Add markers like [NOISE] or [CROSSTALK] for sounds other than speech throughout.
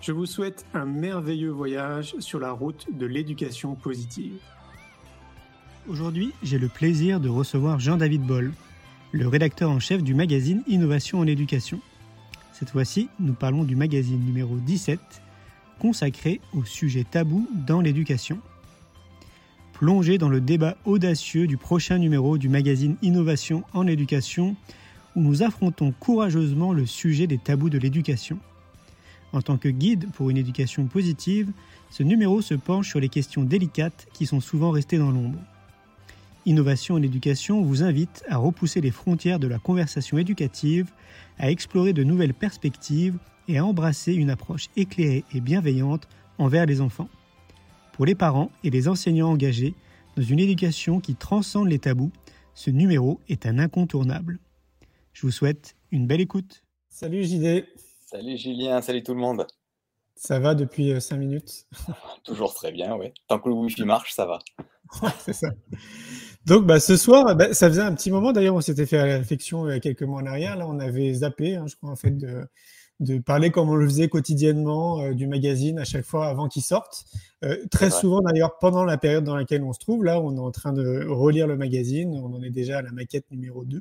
Je vous souhaite un merveilleux voyage sur la route de l'éducation positive. Aujourd'hui, j'ai le plaisir de recevoir Jean-David Boll, le rédacteur en chef du magazine Innovation en éducation. Cette fois-ci, nous parlons du magazine numéro 17, consacré au sujet tabou dans l'éducation. Plongez dans le débat audacieux du prochain numéro du magazine Innovation en éducation, où nous affrontons courageusement le sujet des tabous de l'éducation. En tant que guide pour une éducation positive, ce numéro se penche sur les questions délicates qui sont souvent restées dans l'ombre. Innovation en éducation vous invite à repousser les frontières de la conversation éducative, à explorer de nouvelles perspectives et à embrasser une approche éclairée et bienveillante envers les enfants. Pour les parents et les enseignants engagés dans une éducation qui transcende les tabous, ce numéro est un incontournable. Je vous souhaite une belle écoute. Salut JD. Salut Julien, salut tout le monde. Ça va depuis 5 euh, minutes? [LAUGHS] Toujours très bien, oui. Tant que le Wi-Fi marche, ça va. [LAUGHS] c'est ça. Donc, bah, ce soir, bah, ça faisait un petit moment. D'ailleurs, on s'était fait la réflexion il y a quelques mois en arrière. Là, on avait zappé, hein, je crois, en fait, de, de, parler comme on le faisait quotidiennement euh, du magazine à chaque fois avant qu'il sorte. Euh, très souvent, d'ailleurs, pendant la période dans laquelle on se trouve, là, on est en train de relire le magazine. On en est déjà à la maquette numéro 2.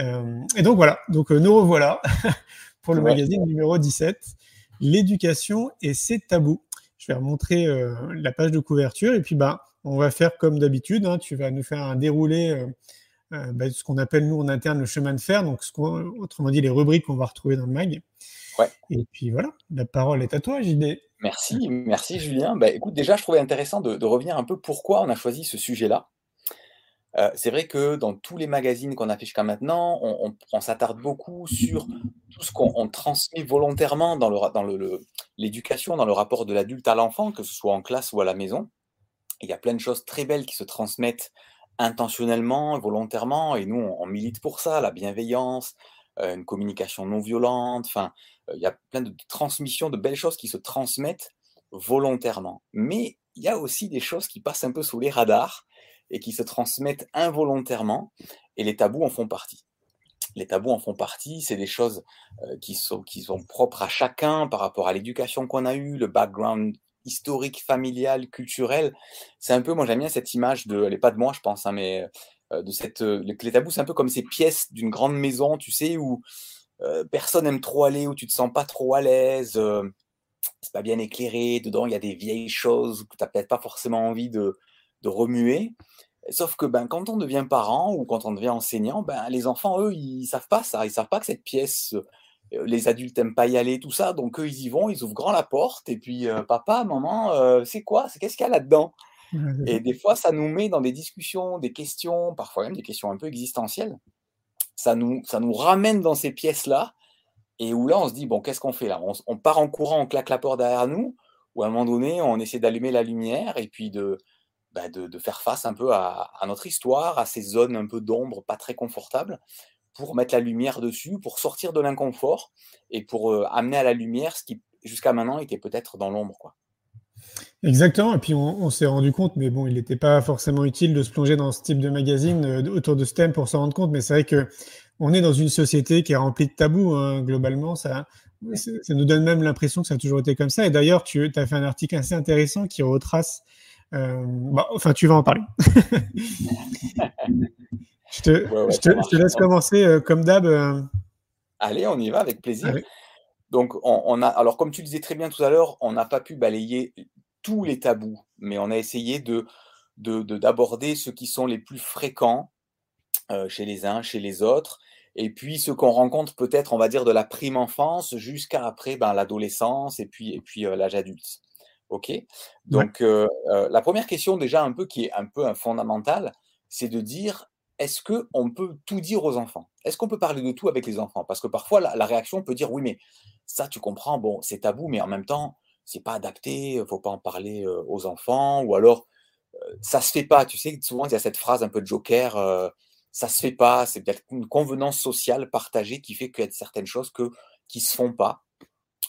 Euh, et donc, voilà. Donc, nous revoilà [LAUGHS] pour le magazine numéro 17, L'éducation et ses tabous. Je vais remontrer la page de couverture et puis, bah, on va faire comme d'habitude. Hein. tu vas nous faire un déroulé, euh, euh, bah, ce qu'on appelle nous en interne le chemin de fer, donc autrement dit les rubriques qu'on va retrouver dans le mag. Et puis voilà, la parole est à toi, JD. Merci, merci Julien. Bah, écoute, déjà, je trouvais intéressant de, revenir un peu pourquoi on a choisi ce sujet-là. C'est vrai que dans tous les magazines qu'on a fait jusqu'à maintenant, on, s'attarde beaucoup sur tout ce qu'on transmet volontairement dans l'éducation, dans le rapport de l'adulte à l'enfant, que ce soit en classe ou à la maison. Il y a plein de choses très belles qui se transmettent intentionnellement, volontairement, et nous, on, milite pour ça, la bienveillance, une communication non violente, enfin, il y a plein de transmissions, de belles choses qui se transmettent volontairement. Mais il y a aussi des choses qui passent un peu sous les radars et qui se transmettent involontairement, et les tabous en font partie. Les tabous en font partie, c'est des choses euh, qui, sont, qui sont propres à chacun par rapport à l'éducation qu'on a eue, le background historique, familial, culturel. C'est un peu, moi j'aime bien cette image de, elle n'est pas de moi je pense, hein, mais euh, de cette, euh, les tabous, c'est un peu comme ces pièces d'une grande maison, tu sais, où personne n'aime trop aller, où tu te sens pas trop à l'aise, c'est pas bien éclairé, dedans il y a des vieilles choses que tu n'as peut-être pas forcément envie de, de remuer. Sauf que ben, quand on devient parent ou quand on devient enseignant, ben, les enfants, eux, ils savent pas ça. Ils savent pas que cette pièce, euh, les adultes n'aiment pas y aller, tout ça. Donc, eux, ils y vont, ils ouvrent grand la porte. Et puis, euh, papa, maman, euh, c'est quoi? C'est qu'est-ce qu'il y a là-dedans Et des fois, ça nous met dans des discussions, des questions, parfois même des questions un peu existentielles. Ça nous, ça nous ramène dans ces pièces-là. Et où là, on se dit, bon, qu'est-ce qu'on fait là? On, part en courant, on claque la porte derrière nous. Ou à un moment donné, on essaie d'allumer la lumière et puis de, bah, de, faire face un peu à, à, notre histoire, à ces zones un peu d'ombre pas très confortables pour mettre la lumière dessus, pour sortir de l'inconfort et pour euh, amener à la lumière ce qui jusqu'à maintenant était peut-être dans l'ombre. quoi. Exactement, et puis on, s'est rendu compte, mais bon, il n'était pas forcément utile de se plonger dans ce type de magazine euh, autour de ce thème pour s'en rendre compte, mais c'est vrai que on est dans une société qui est remplie de tabous, hein, globalement, ça, ça nous donne même l'impression que ça a toujours été comme ça, et d'ailleurs, tu as fait un article assez intéressant qui retrace, bah, enfin, tu vas en parler. [LAUGHS] Je te, laisse commencer euh, comme d'hab. Euh. Allez, on y va avec plaisir. Donc, on, a, alors comme tu disais très bien tout à l'heure, on n'a pas pu balayer tous les tabous, mais on a essayé de d'aborder ceux qui sont les plus fréquents euh, chez les uns, chez les autres, et puis ce qu'on rencontre peut-être, on va dire, de la prime enfance jusqu'à après ben, l'adolescence et puis, et puis euh, l'âge adulte. OK? Donc, euh, la première question, déjà, un peu qui est un peu un fondamental, c'est de dire est-ce qu'on peut tout dire aux enfants? Est-ce qu'on peut parler de tout avec les enfants? Parce que parfois, la, réaction peut dire oui, mais ça, tu comprends, bon, c'est tabou, mais en même temps, c'est pas adapté, il faut pas en parler aux enfants, ou alors ça se fait pas. Tu sais, souvent il y a cette phrase un peu de joker, ça se fait pas. C'est peut-être une convenance sociale partagée qui fait qu'il y a certaines choses que qui se font pas.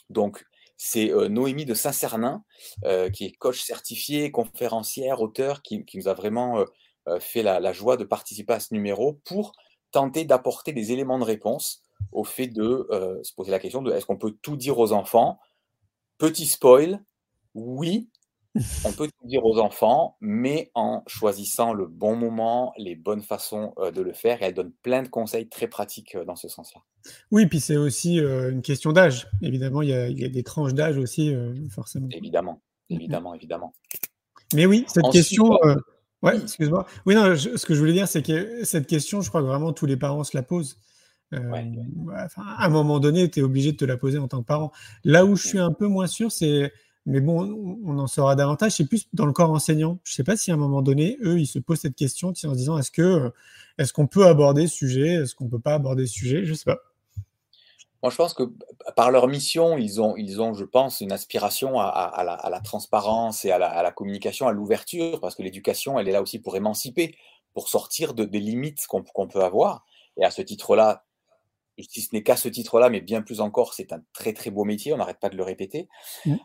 Donc c'est Noémie de Saint-Cernin, qui est coach certifié, conférencière, auteur, qui, nous a vraiment fait la, joie de participer à ce numéro pour tenter d'apporter des éléments de réponse au fait de se poser la question de est-ce qu'on peut tout dire aux enfants? Petit spoil, oui, on peut tout dire aux enfants, mais en choisissant le bon moment, les bonnes façons de le faire. Et elle donne plein de conseils très pratiques dans ce sens-là. Oui, puis c'est aussi une question d'âge. Évidemment, il y, a, des tranches d'âge aussi, forcément. Évidemment, évidemment, évidemment. Mais oui, cette question. Ouais, excuse-moi. Oui, non, ce que je voulais dire, c'est que cette question, je crois que vraiment tous les parents se la posent. à un moment donné, tu es obligé de te la poser en tant que parent. Là où je suis un peu moins sûr, c'est mais bon, on en saura davantage. C'est plus dans le corps enseignant. Je ne sais pas si à un moment donné, eux, ils se posent cette question en se disant est-ce que est-ce qu'on peut aborder ce sujet? Est-ce qu'on ne peut pas aborder ce sujet? Je ne sais pas. Moi, je pense que par leur mission, ils ont, ils ont je pense, une aspiration à, la, transparence et à la, communication, à l'ouverture, parce que l'éducation, elle est là aussi pour émanciper, pour sortir de, des limites qu'on peut avoir. Et à ce titre-là, si ce n'est qu'à ce titre-là, mais bien plus encore, c'est un très très beau métier, on n'arrête pas de le répéter. Mmh.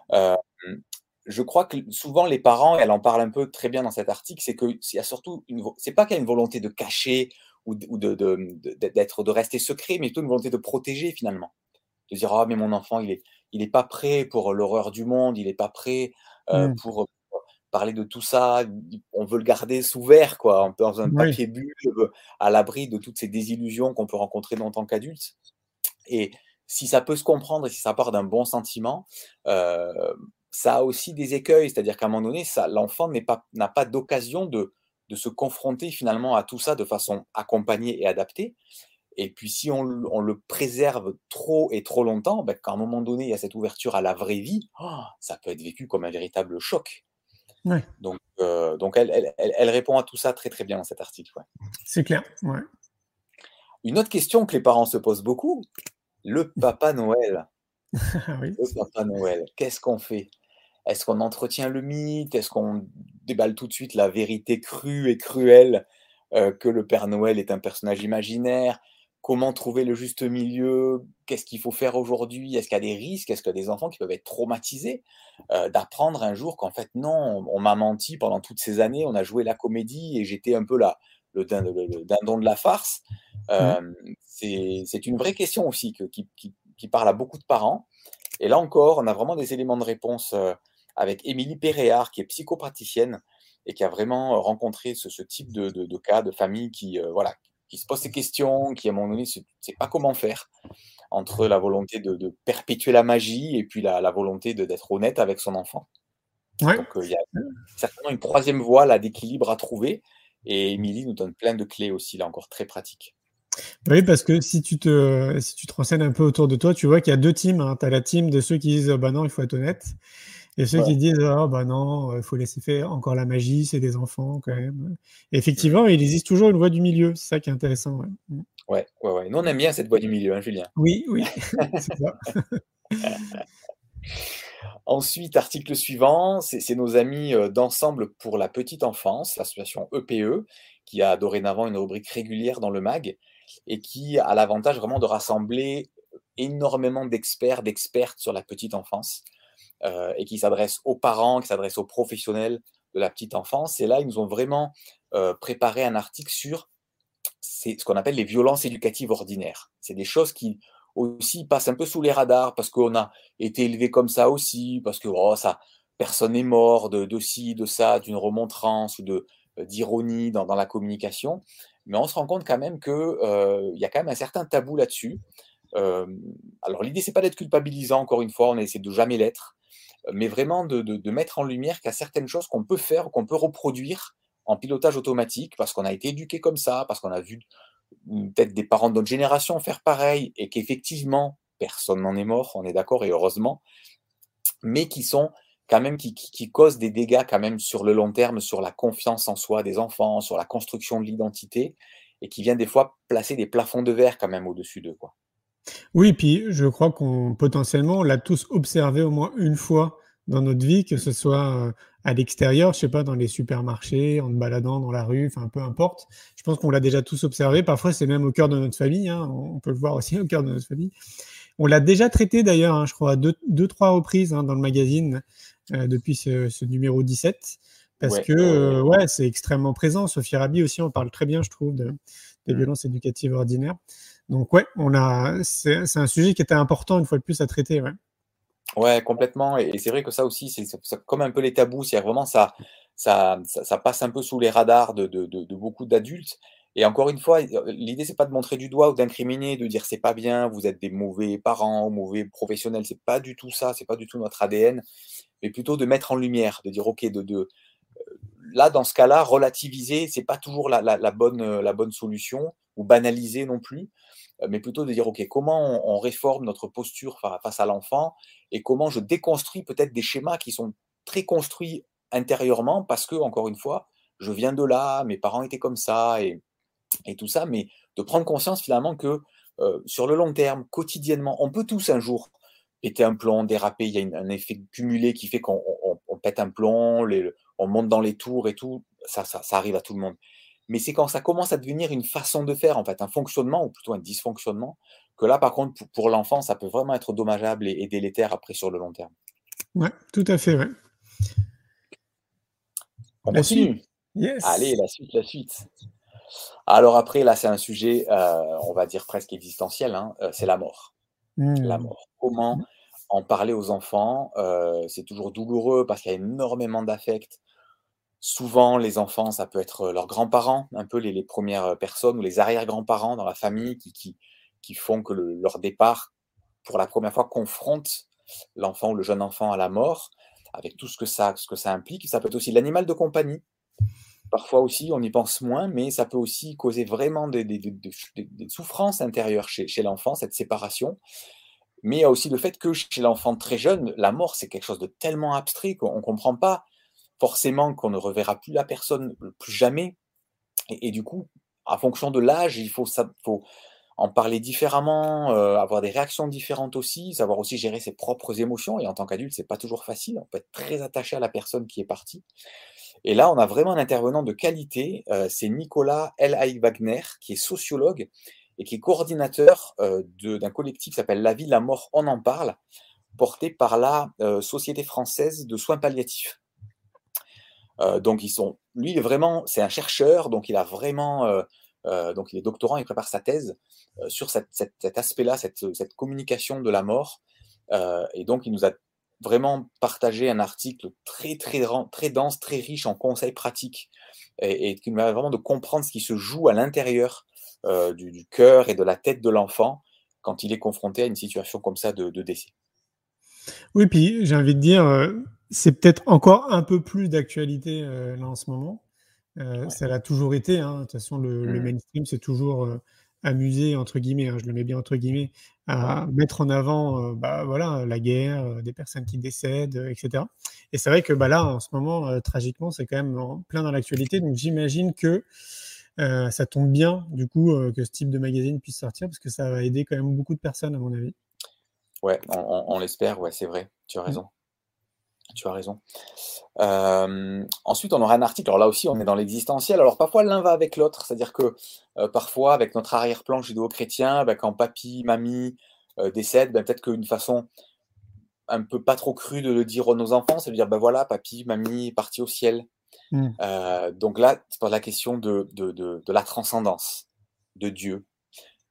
je crois que souvent les parents, et elle en parle un peu très bien dans cet article, c'est qu'il y a surtout une, c'est pas qu'il y a une volonté de cacher ou, de, d'être, de, rester secret, mais plutôt une volonté de protéger finalement. De dire, ah, mais mon enfant, il est, il est pas prêt pour l'horreur du monde, il n'est pas prêt mmh. pour, parler de tout ça, on veut le garder sous verre, quoi, dans un papier bulle, à l'abri de toutes ces désillusions qu'on peut rencontrer en tant qu'adulte. Et si ça peut se comprendre et si ça part d'un bon sentiment, euh, ça a aussi des écueils, c'est-à-dire qu'à un moment donné, l'enfant n'a pas, pas d'occasion de, de, se confronter finalement à tout ça de façon accompagnée et adaptée. Et puis si on, le préserve trop et trop longtemps, ben, qu'à un moment donné, il y a cette ouverture à la vraie vie, oh, ça peut être vécu comme un véritable choc. Donc, euh, donc elle, elle, répond à tout ça très très bien dans cet article. C'est clair. Une autre question que les parents se posent beaucoup, le Papa Noël. [LAUGHS] Le Papa Noël, qu'est-ce qu'on fait? Est-ce qu'on entretient le mythe? Est-ce qu'on déballe tout de suite la vérité crue et cruelle euh, que le Père Noël est un personnage imaginaire? Comment trouver le juste milieu, qu'est-ce qu'il faut faire aujourd'hui, est-ce qu'il y a des risques, est-ce qu'il y a des enfants qui peuvent être traumatisés, euh, d'apprendre un jour qu'en fait non, on, m'a menti pendant toutes ces années, on a joué la comédie et j'étais un peu là, le, dindon de la farce. Mmh. Euh, c'est une vraie question aussi qui, parle à beaucoup de parents. Et là encore, on a vraiment des éléments de réponse euh, avec Émilie Péréard, qui est psychopraticienne et qui a vraiment rencontré ce, type de, de, cas de famille qui, voilà, qui se pose ces questions, qui à un moment donné ne sait pas comment faire entre la volonté de, perpétuer la magie et puis la, volonté d'être honnête avec son enfant. Donc euh, il y a certainement une troisième voie là d'équilibre à trouver et Émilie nous donne plein de clés aussi là encore très pratiques. Oui, parce que si tu te, si tu te renseignes un peu autour de toi, tu vois qu'il y a deux teams. Hein. Tu as la team de ceux qui disent bah non, il faut être honnête. Et ceux qui disent ah bah non, il faut laisser faire encore la magie, c'est des enfants quand même. effectivement, il existe toujours une voie du milieu, c'est ça qui est intéressant. Mm. Ouais, ouais, ouais. Nous on aime bien cette voie du milieu, hein, Julien. Oui, oui, [LAUGHS] [LAUGHS] c'est ça. [LAUGHS] Ensuite, article suivant, c'est nos amis d'Ensemble pour la petite enfance, l'association EPE, e, qui a dorénavant une rubrique régulière dans le MAG et qui a l'avantage vraiment de rassembler énormément d'experts, d'expertes sur la petite enfance. Euh, et qui s'adresse aux parents, qui s'adresse aux professionnels de la petite enfance. Et là, ils nous ont vraiment euh, préparé un article sur ce qu'on appelle les violences éducatives ordinaires. C'est des choses qui aussi passent un peu sous les radars parce qu'on a été élevé comme ça aussi, parce que oh, ça, personne n'est mort de, de ci, de ça, d'une remontrance ou euh, d'ironie dans, la communication. Mais on se rend compte quand même qu'il y a quand même un certain tabou là-dessus. Alors l'idée, c'est pas d'être culpabilisant, encore une fois, on essaie de jamais l'être. Mais vraiment de, mettre en lumière qu'il y a certaines choses qu'on peut faire, qu'on peut reproduire en pilotage automatique, parce qu'on a été éduqué comme ça, parce qu'on a vu peut-être des parents de notre génération faire pareil, et qu'effectivement, personne n'en est mort, on est d'accord, et heureusement, mais qui sont quand même, qui, qui, causent des dégâts quand même sur le long terme, sur la confiance en soi des enfants, sur la construction de l'identité, et qui viennent des fois placer des plafonds de verre quand même au-dessus d'eux. Quoi. Oui, puis je crois qu'on potentiellement, on l'a tous observé au moins une fois dans notre vie, que ce soit à l'extérieur, je sais pas, dans les supermarchés, en te baladant dans la rue, enfin peu importe. Je pense qu'on l'a déjà tous observé. Parfois, c'est même au cœur de notre famille. Hein. On peut le voir aussi [LAUGHS] au cœur de notre famille. On l'a déjà traité d'ailleurs, hein, je crois, deux, deux, trois reprises hein, dans le magazine euh, depuis ce, ce, numéro 17. Parce que euh, ouais, c'est extrêmement présent. Sophie Rabi aussi, on parle très bien, je trouve, de, des mmh. violences éducatives ordinaires. Donc ouais, on a, c'est un sujet qui était important une fois de plus à traiter. Ouais. Ouais, complètement. Et, c'est vrai que ça aussi, c'est comme un peu les tabous. C'est vraiment ça, ça, ça, passe un peu sous les radars de, beaucoup d'adultes. Et encore une fois, l'idée c'est pas de montrer du doigt ou d'incriminer, de dire c'est pas bien, vous êtes des mauvais parents, mauvais professionnels. C'est pas du tout ça. C'est pas du tout notre ADN. Mais plutôt de mettre en lumière, de dire ok, de, de là dans ce cas-là, relativiser, c'est pas toujours la, la, bonne, la bonne solution ou banaliser non plus mais plutôt de dire, OK, comment on, réforme notre posture face à l'enfant et comment je déconstruis peut-être des schémas qui sont très construits intérieurement parce que, encore une fois, je viens de là, mes parents étaient comme ça et, et tout ça, mais de prendre conscience finalement que sur le long terme, quotidiennement, on peut tous un jour péter un plomb, déraper, il y a un effet cumulé qui fait qu'on pète un plomb, on monte dans les tours et tout, ça, ça arrive à tout le monde mais c'est quand ça commence à devenir une façon de faire, en fait, un fonctionnement, ou plutôt un dysfonctionnement, que là, par contre, pour, l'enfant, ça peut vraiment être dommageable et, délétère après sur le long terme. Ouais, tout à fait, ouais. On continue. Allez, la suite, la suite. Alors après, là, c'est un sujet, euh, on va dire presque existentiel, hein, euh, c'est la mort. La mmh. mort. Comment en parler aux enfants euh, C'est toujours douloureux parce qu'il y a énormément d'affects Souvent, les enfants, ça peut être leurs grands-parents, un peu les, premières personnes ou les arrière-grands-parents dans la famille qui, font que leur départ, pour la première fois, confronte l'enfant ou le jeune enfant à la mort, avec tout ce que ça, que ça implique. Ça peut être aussi l'animal de compagnie. Parfois aussi, on y pense moins, mais ça peut aussi causer vraiment des, souffrances intérieures chez, chez l'enfant, cette séparation. Mais il y a aussi le fait que chez l'enfant très jeune, la mort, c'est quelque chose de tellement abstrait qu'on ne comprend pas forcément qu'on ne reverra plus la personne plus jamais. Et, du coup, en fonction de l'âge, il faut, en parler différemment, euh, avoir des réactions différentes aussi, savoir aussi gérer ses propres émotions. Et en tant qu'adulte, c'est pas toujours facile. On peut être très attaché à la personne qui est partie. Et là, on a vraiment un intervenant de qualité. Euh, c'est Nicolas L. Wagner, qui est sociologue et qui est coordinateur euh, d'un collectif qui s'appelle La vie, la mort, on en parle, porté par la Société française de soins palliatifs. Euh, donc ils sont, lui, il est vraiment, c'est un chercheur, donc il a vraiment, euh, euh, donc il est doctorant, il prépare sa thèse sur cet aspect-là, cette, communication de la mort, et donc il nous a vraiment partagé un article très très très dense, très riche en conseils pratiques, et, qui nous permet vraiment de comprendre ce qui se joue à l'intérieur du, cœur et de la tête de l'enfant quand il est confronté à une situation comme ça de décès. Oui, puis j'ai envie de dire, c'est peut-être encore un peu plus d'actualité euh, là en ce moment. Euh, ça l'a toujours été. Hein. De toute façon, le, mmh. mainstream, c'est toujours amusé, entre guillemets, hein, je le mets bien entre guillemets, à mettre en avant bah, voilà, la guerre, des personnes qui décèdent, etc. Et c'est vrai que bah, là, en ce moment, tragiquement, c'est quand même plein dans l'actualité. Donc j'imagine que ça tombe bien, du coup, que ce type de magazine puisse sortir, parce que ça va aider quand même beaucoup de personnes, à mon avis. Ouais, on, l'espère, ouais, c'est vrai, tu as mmh. Tu as raison. ensuite, on aura un article. Alors là aussi, on est dans l'existentiel. Alors parfois, l'un va avec l'autre. C'est-à-dire que parfois, avec notre arrière-plan judéo-chrétien, ben, quand papy, mamie décèdent, ben, peut-être qu'une façon un peu pas trop crue de le dire à nos enfants, c'est de dire, ben voilà, papy, mamie est parti au ciel. Mmh. donc là, c'est pas la question de, de, de, la transcendance de Dieu.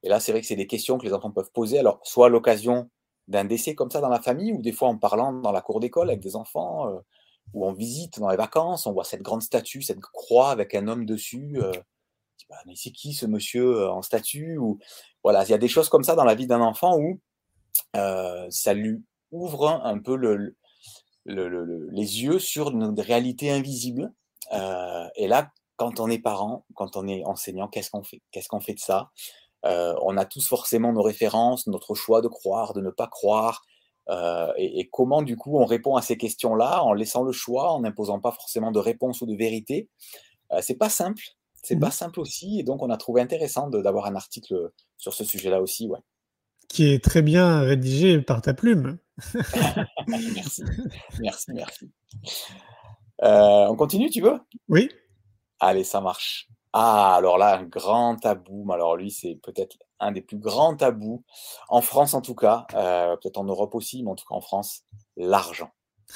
Et là, c'est vrai que c'est des questions que les enfants peuvent poser. Alors, soit à l'occasion d'un décès comme ça dans la famille, ou des fois en parlant dans la cour d'école avec des enfants, euh, ou en visite dans les vacances, on voit cette grande statue, cette croix avec un homme dessus. Euh, bah, mais c'est qui ce monsieur euh, en statue ou voilà, il y a des choses comme ça dans la vie d'un enfant où ça lui ouvre un peu le, les yeux sur une réalité invisible. et là, quand on est parent, quand on est enseignant, qu'est-ce qu'on fait? Qu'est-ce qu'on fait de ça? On a tous forcément nos références, notre choix de croire, de ne pas croire. et, comment, du coup, on répond à ces questions-là en laissant le choix, en n'imposant pas forcément de réponse ou de vérité? C'est pas simple. C'est pas mmh simple aussi. Et donc, on a trouvé intéressant d'avoir un article sur ce sujet-là aussi. Ouais. Qui est très bien rédigé par ta plume. [LAUGHS] merci, merci, merci. on continue, tu veux? Oui. Allez, ça marche. Ah, alors là, un grand tabou. Alors lui, c'est peut-être un des plus grands tabous, en France en tout cas, euh, peut-être en Europe aussi, mais en tout cas en France, l'argent.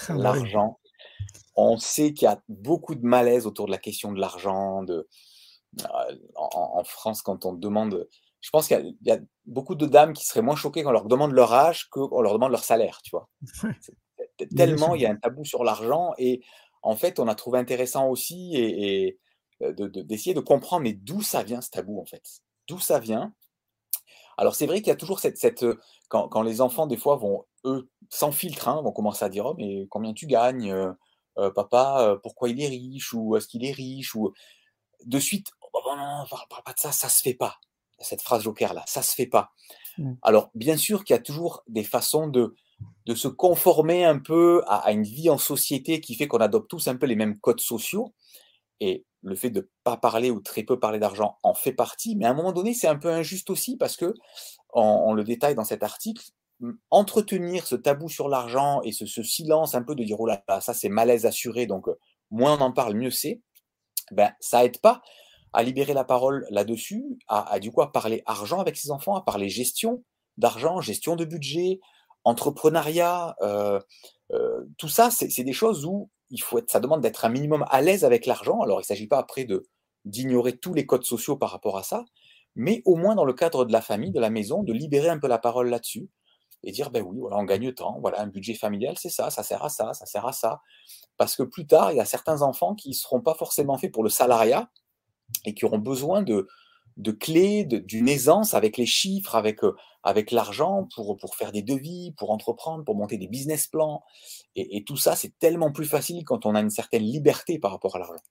Ah l'argent. On sait qu'il y a beaucoup de malaise autour de la question de l'argent. De, euh, en, France, quand on demande, je pense qu'il y, a beaucoup de dames qui seraient moins choquées quand on leur demande leur âge qu'on leur demande leur salaire, tu vois. Tellement il y a un tabou sur l'argent et en fait, on a trouvé intéressant aussi et d'essayer de, comprendre, mais d'où ça vient ce tabou en fait? D'où ça vient? Alors c'est vrai qu'il y a toujours cette... cette euh, quand, quand, les enfants, des fois, vont, eux, sans filtre, hein, vont commencer à dire, oh mais combien tu gagnes? Euh, Papa, pourquoi il est riche? Ou est-ce qu'il est riche Ou de suite, oh, bah, non, parle, pas de ça, ça se fait pas. Cette phrase joker là, ça se fait pas. Mmh. Alors bien sûr qu'il y a toujours des façons de, de se conformer un peu à, à, une vie en société qui fait qu'on adopte tous un peu les mêmes codes sociaux. Et le fait de ne pas parler ou très peu parler d'argent en fait partie, mais à un moment donné, c'est un peu injuste aussi parce que, on, le détaille dans cet article, entretenir ce tabou sur l'argent et ce, silence un peu de dire oh là, là ça c'est malaise assuré, donc euh, moins on en parle, mieux c'est, ben, ça aide pas à libérer la parole là-dessus, à, du coup à parler argent avec ses enfants, à parler gestion d'argent, gestion de budget, entrepreneuriat, euh, euh, tout ça, c'est des choses où il faut être, ça demande d'être un minimum à l'aise avec l'argent. Alors, il ne s'agit pas après de d'ignorer tous les codes sociaux par rapport à ça, mais au moins dans le cadre de la famille, de la maison, de libérer un peu la parole là-dessus et dire ben oui, voilà, on gagne tant, voilà, un budget familial, c'est ça, ça sert à ça, ça sert à ça. Parce que plus tard, il y a certains enfants qui ne seront pas forcément faits pour le salariat et qui auront besoin de, de clés, d'une aisance avec les chiffres, avec, euh, avec l'argent pour, pour faire des devis, pour entreprendre, pour monter des business plans. Et, tout ça, c'est tellement plus facile quand on a une certaine liberté par rapport à l'argent.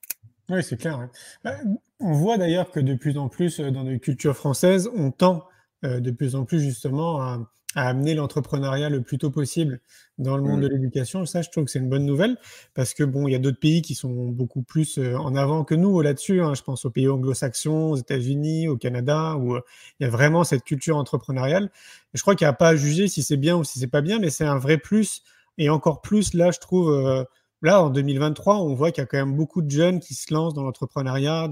Oui, c'est clair. Bah, on voit d'ailleurs que de plus en plus euh, dans les cultures françaises, on tend euh, de plus en plus justement à, à amener l'entrepreneuriat le plus tôt possible dans le monde de mmh. l'éducation. Ça, je trouve que c'est une bonne nouvelle parce que bon, il y a d'autres pays qui sont beaucoup plus euh, en avant que nous là-dessus. Hein. Je pense aux pays anglo-saxons, aux États-Unis, au Canada, où euh, il y a vraiment cette culture entrepreneuriale. je crois qu'il n'y a pas à juger si c'est bien ou si c'est pas bien, mais c'est un vrai plus et encore plus là, je trouve. Euh, là, en 2023, on voit qu'il y a quand même beaucoup de jeunes qui se lancent dans l'entrepreneuriat,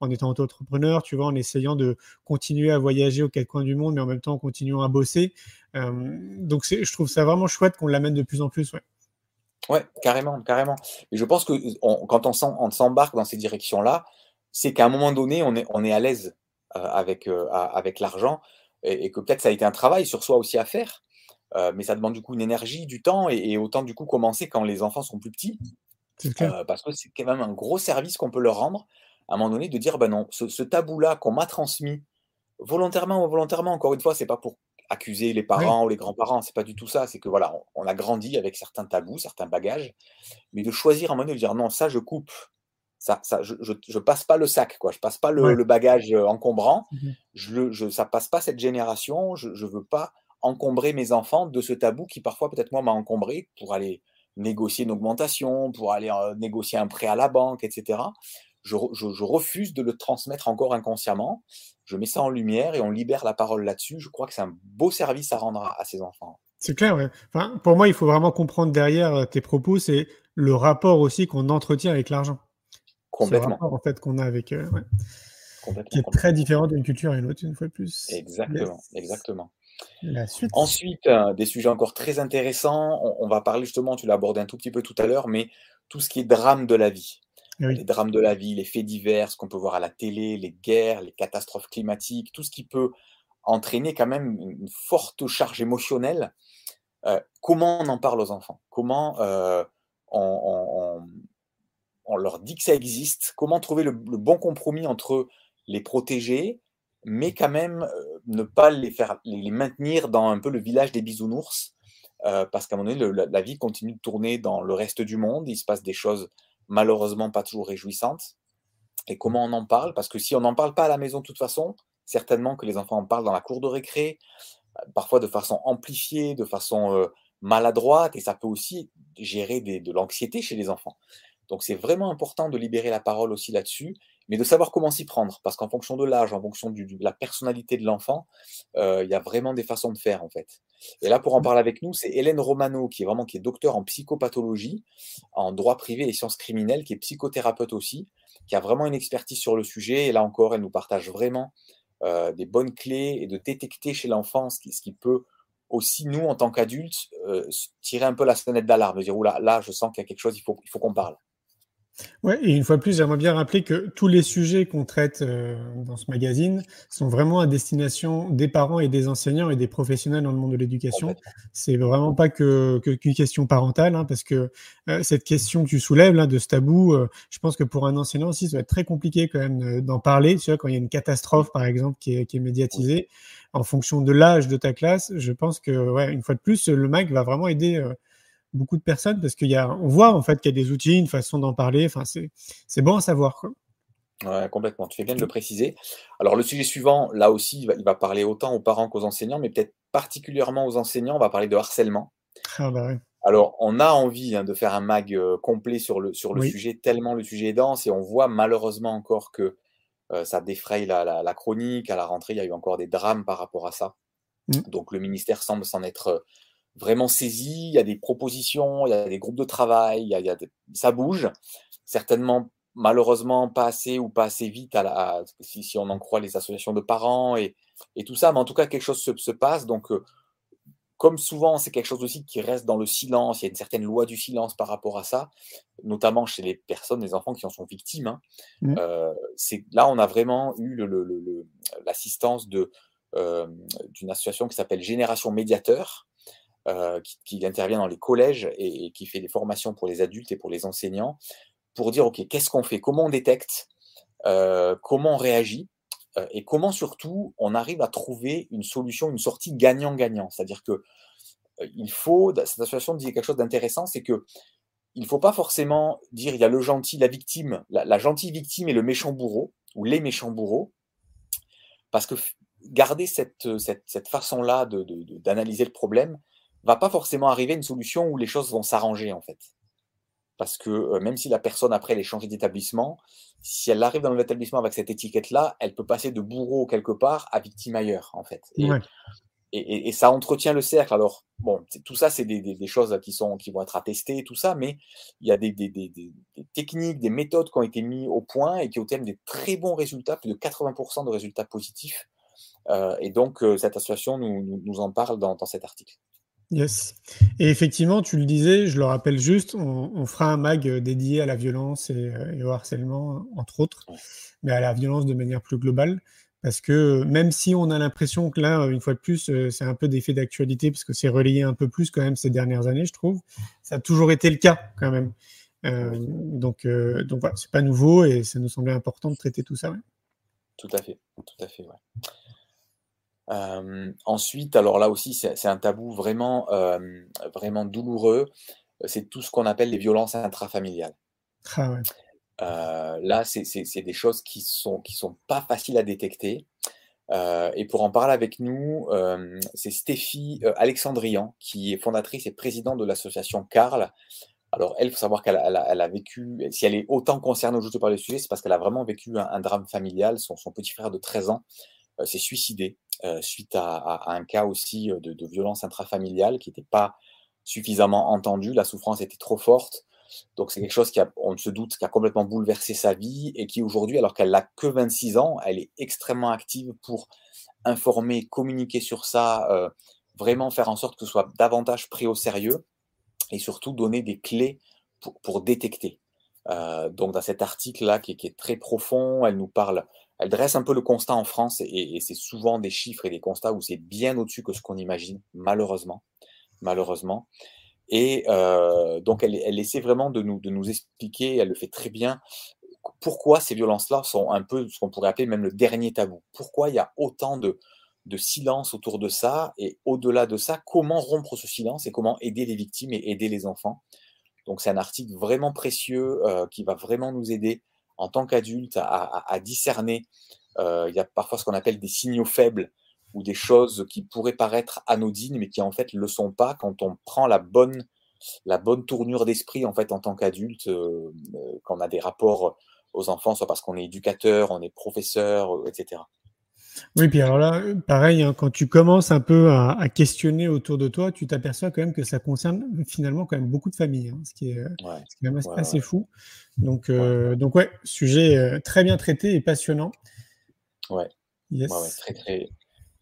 en étant auto-entrepreneur, tu vois, en essayant de continuer à voyager aux quatre coins du monde, mais en même temps en continuant à bosser. Euh, donc, je trouve ça vraiment chouette qu'on l'amène de plus en plus. Ouais. Carrément, carrément. Et je pense que quand on s'embarque dans ces directions-là, c'est qu'à un moment donné, on est, à l'aise euh, euh, avec l'argent et, que peut-être ça a été un travail sur soi aussi à faire. Mais ça demande du coup une énergie, du temps et, autant du coup commencer quand les enfants sont plus petits. parce que c'est quand même un gros service qu'on peut leur rendre à un moment donné de dire ben non, ce, ce tabou-là qu'on m'a transmis volontairement ou involontairement, encore une fois, c'est pas pour accuser les parents ou les grands-parents, c'est pas du tout ça. C'est que voilà, on, a grandi avec certains tabous, certains bagages, mais de choisir un moment de dire non, ça je coupe, ça, ça je, je, passe pas le sac, quoi. Je passe pas le, bagage euh, encombrant. Mmh je, je, ça passe pas cette génération. Je, je veux pas encombrer mes enfants de ce tabou qui parfois peut-être moi m'a encombré pour aller négocier une augmentation, pour aller euh, négocier un prêt à la banque, etc je, refuse de le transmettre encore inconsciemment. Je mets ça en lumière et on libère la parole là-dessus. Je crois que c'est un beau service à rendre à, ces enfants. C'est clair, ouais. enfin, pour moi, il faut vraiment comprendre derrière euh, tes propos, c'est le rapport aussi qu'on entretient avec l'argent. Complètement. Le rapport en fait qu'on a avec eux, qui est très différent d'une culture à une autre, une fois de plus. Exactement, exactement. La suite. Ensuite, euh, des sujets encore très intéressants. On, on va parler justement, tu l'as abordé un tout petit peu tout à l'heure, mais tout ce qui est drame de la vie. Les drames de la vie, les faits divers, qu'on peut voir à la télé, les guerres, les catastrophes climatiques, tout ce qui peut entraîner quand même une forte charge émotionnelle. Euh, comment on en parle aux enfants? Comment euh, on, leur dit que ça existe? Comment trouver le, bon compromis entre les protéger, mais quand même euh, ne pas les faire les maintenir dans un peu le village des bisounours parce qu'à un moment donné, la, vie continue de tourner dans le reste du monde. Il se passe des choses malheureusement pas toujours réjouissantes. Et comment on en parle? Parce que si on n'en parle pas à la maison de toute façon, certainement que les enfants en parlent dans la cour de récré, parfois de façon amplifiée, de façon maladroite, et ça peut aussi gérer de l'anxiété chez les enfants. Donc c'est vraiment important de libérer la parole aussi là-dessus, mais de savoir comment s'y prendre, parce qu'en fonction de l'âge, en fonction de la personnalité de l'enfant, il y a vraiment des façons de faire en fait. Et là, pour en mmh. parler avec nous, c'est Hélène Romano, qui est vraiment qui est docteur en psychopathologie, en droit privé et sciences criminelles, qui est psychothérapeute aussi, qui a vraiment une expertise sur le sujet. Et là encore, elle nous partage vraiment des bonnes clés et de détecter chez l'enfant ce qui, peut aussi, nous, en tant qu'adultes, tirer un peu la sonnette d'alarme, dire, là, là, je sens qu'il y a quelque chose, il faut, il faut qu'on parle. Ouais, et une fois de plus, j'aimerais bien rappeler que tous les sujets qu'on traite euh, dans ce magazine sont vraiment à destination des parents et des enseignants et des professionnels dans le monde de l'éducation. C'est vraiment pas que qu'une question parentale, hein, parce que euh, cette question que tu soulèves là de ce tabou, euh, je pense que pour un enseignant aussi, ça va être très compliqué quand même d'en parler. Tu vois, quand il y a une catastrophe, par exemple, qui est, qui est médiatisée, en fonction de l'âge de ta classe, je pense que, ouais, une fois de plus, le MAC va vraiment aider beaucoup de personnes parce qu'il y a, on voit en fait qu'il y a des outils, une façon d'en parler. Enfin, c'est bon à savoir. Quoi. Ouais, complètement. Tu fais bien de le préciser. Alors, le sujet suivant, là aussi, il va, parler autant aux parents qu'aux enseignants, mais peut-être particulièrement aux enseignants. On va parler de harcèlement. Ah bah Alors, on a envie hein, de faire un mag euh, complet sur le, sur le sujet, tellement le sujet est dense, et on voit malheureusement encore que euh, ça défraye la, chronique. À la rentrée, il y a eu encore des drames par rapport à ça. Mmh. Donc, le ministère semble s'en être vraiment saisi. Il y a des propositions, il y a des groupes de travail, il y a, ça bouge. Certainement, malheureusement, pas assez ou pas assez vite, à si, on en croit les associations de parents et, et, tout ça. Mais en tout cas, quelque chose se, passe. Donc, euh, comme souvent, c'est quelque chose aussi qui reste dans le silence. Il y a une certaine loi du silence par rapport à ça, notamment chez les personnes, les enfants qui en sont victimes. Hein. Mmh. Euh, là, on a vraiment eu l'assistance le, euh, d'une association qui s'appelle Génération Médiateur, euh, qui, intervient dans les collèges et, qui fait des formations pour les adultes et pour les enseignants pour dire, OK, qu'est-ce qu'on fait? Comment on détecte? Euh, Comment on réagit? Euh, Et comment surtout on arrive à trouver une solution, une sortie gagnant-gagnant? C'est-à-dire que il faut, cette association dit quelque chose d'intéressant, c'est que il ne faut pas forcément dire il y a le gentil, la victime, la, gentille victime et le méchant bourreau, ou les méchants bourreaux, parce que garder cette, cette, cette façon-là d'analyser de, le problème, va pas forcément arriver une solution où les choses vont s'arranger en fait. Parce que euh, même si la personne après elle est changée d'établissement, si elle arrive dans l'établissement avec cette étiquette-là, elle peut passer de bourreau quelque part à victime ailleurs en fait. Et, et, ça entretient le cercle. Alors bon, tout ça c'est des, des, choses qui sont qui vont être attestées, tout ça, mais il y a des, des, techniques, des méthodes qui ont été mises au point et qui obtiennent des très bons résultats, plus de 80% de résultats positifs. Euh, et donc euh, cette association nous, nous, en parle dans, dans cet article. Yes. Et effectivement, tu le disais, je le rappelle juste, on, fera un mag euh, dédié à la violence euh, et, au harcèlement, entre autres, mais à la violence de manière plus globale. Parce que même si on a l'impression que là, une fois de plus, euh, c'est un peu d'effet d'actualité, parce que c'est relayé un peu plus quand même ces dernières années, je trouve, ça a toujours été le cas quand même. donc, donc voilà, c'est pas nouveau et ça nous semblait important de traiter tout ça. Tout à fait, tout à fait, ouais ensuite, alors là aussi, c'est un tabou vraiment, vraiment douloureux. C'est tout ce qu'on appelle les violences intrafamiliales. Ah là, c'est des choses qui sont qui sont pas faciles à détecter. et pour en parler avec nous, c'est Stéphie Alexandrian, qui est fondatrice et présidente de l'association Carl. Alors, elle, il faut savoir qu'elle a, vécu, si elle est autant concernée aujourd'hui par le sujet, c'est parce qu'elle a vraiment vécu un, drame familial. Son, son, petit frère de 13 ans s'est suicidé euh, suite à, un cas aussi euh, de, violence intrafamiliale qui n'était pas suffisamment entendu. La souffrance était trop forte. Donc c'est quelque chose qui, a, on se doute, qui a complètement bouleversé sa vie et qui aujourd'hui, alors qu'elle n'a que 26 ans, elle est extrêmement active pour informer, communiquer sur ça, euh, vraiment faire en sorte que ce soit davantage pris au sérieux et surtout donner des clés pour, détecter. donc dans cet article-là qui, est très profond, elle nous parle elle dresse un peu le constat en France et, c'est souvent des chiffres et des constats où c'est bien au-dessus que ce qu'on imagine, malheureusement. Malheureusement. Et euh, donc, elle, essaie vraiment de nous, de nous expliquer, elle le fait très bien, pourquoi ces violences-là sont un peu ce qu'on pourrait appeler même le dernier tabou. Pourquoi il y a autant de, de silence autour de ça et au-delà de ça, comment rompre ce silence et comment aider les victimes et aider les enfants. Donc c'est un article vraiment précieux euh, qui va vraiment nous aider en tant qu'adultes à, discerner. Euh, il y a parfois ce qu'on appelle des signaux faibles ou des choses qui pourraient paraître anodines mais qui en fait ne le sont pas quand on prend la bonne, la bonne tournure d'esprit en fait en tant qu'adulte, euh, quand on a des rapports aux enfants, soit parce qu'on est éducateur, on est professeur, etc. Oui, puis alors là, pareil, hein, quand tu commences un peu à, questionner autour de toi, tu t'aperçois quand même que ça concerne finalement quand même beaucoup de familles, hein, ce, qui est, quand même assez, fou. Donc, euh, donc ouais, sujet euh, très bien traité et passionnant. Ouais. très, très,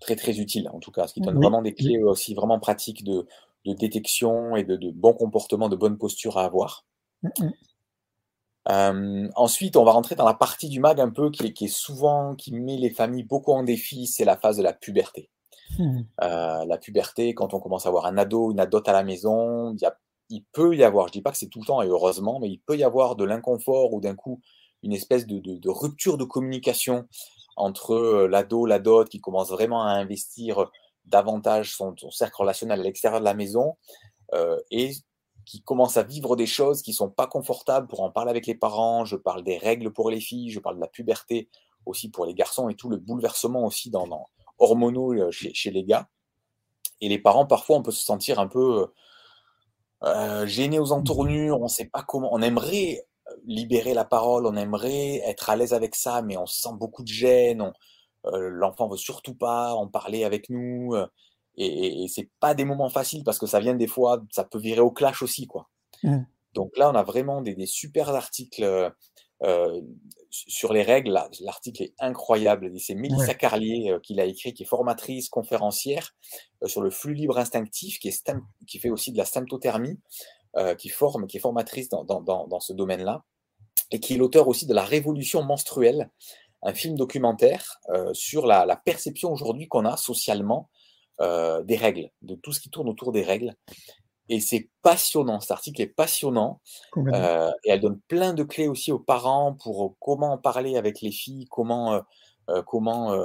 très, très utile en tout cas, ce qui donne vraiment des clés aussi vraiment pratiques de, détection et de, de bon comportement, de bonne posture à avoir. Mmh, mmh ensuite, on va rentrer dans la partie du mag un peu qui est, souvent, qui met les familles beaucoup en défi, c'est la phase de la puberté. Mmh. Euh, la puberté, quand on commence à avoir un ado, une adote à la maison, il, y a, il peut y avoir, je dis pas que c'est tout le temps et heureusement, mais il peut y avoir de l'inconfort ou d'un coup une espèce de, rupture de communication entre euh, l'ado, l'adote qui commence vraiment à investir davantage son, cercle relationnel à l'extérieur de la maison euh, et qui commencent à vivre des choses qui sont pas confortables pour en parler avec les parents. Je parle des règles pour les filles, je parle de la puberté aussi pour les garçons et tout le bouleversement aussi dans, hormonaux euh, chez, les gars. Et les parents, parfois, on peut se sentir un peu euh, gênés aux entournures, on ne sait pas comment. On aimerait libérer la parole, on aimerait être à l'aise avec ça, mais on sent beaucoup de gêne. Euh, l'enfant veut surtout pas en parler avec nous. Et, et, c'est pas des moments faciles parce que ça vient des fois, ça peut virer au clash aussi, quoi. Mmh. Donc là, on a vraiment des, des super articles euh, sur les règles. L'article est incroyable. C'est Mélissa Carlier euh, qui l'a écrit, qui est formatrice, conférencière euh, sur le flux libre instinctif, qui, est qui fait aussi de la symptothermie, qui forme, qui est formatrice dans, dans, dans, dans ce domaine-là, et qui est l'auteur aussi de La Révolution menstruelle, un film documentaire sur la, la perception aujourd'hui qu'on a socialement euh, des règles, de tout ce qui tourne autour des règles. Et c'est passionnant, cet article est passionnant. Euh, et elle donne plein de clés aussi aux parents pour comment parler avec les filles, comment, euh, comment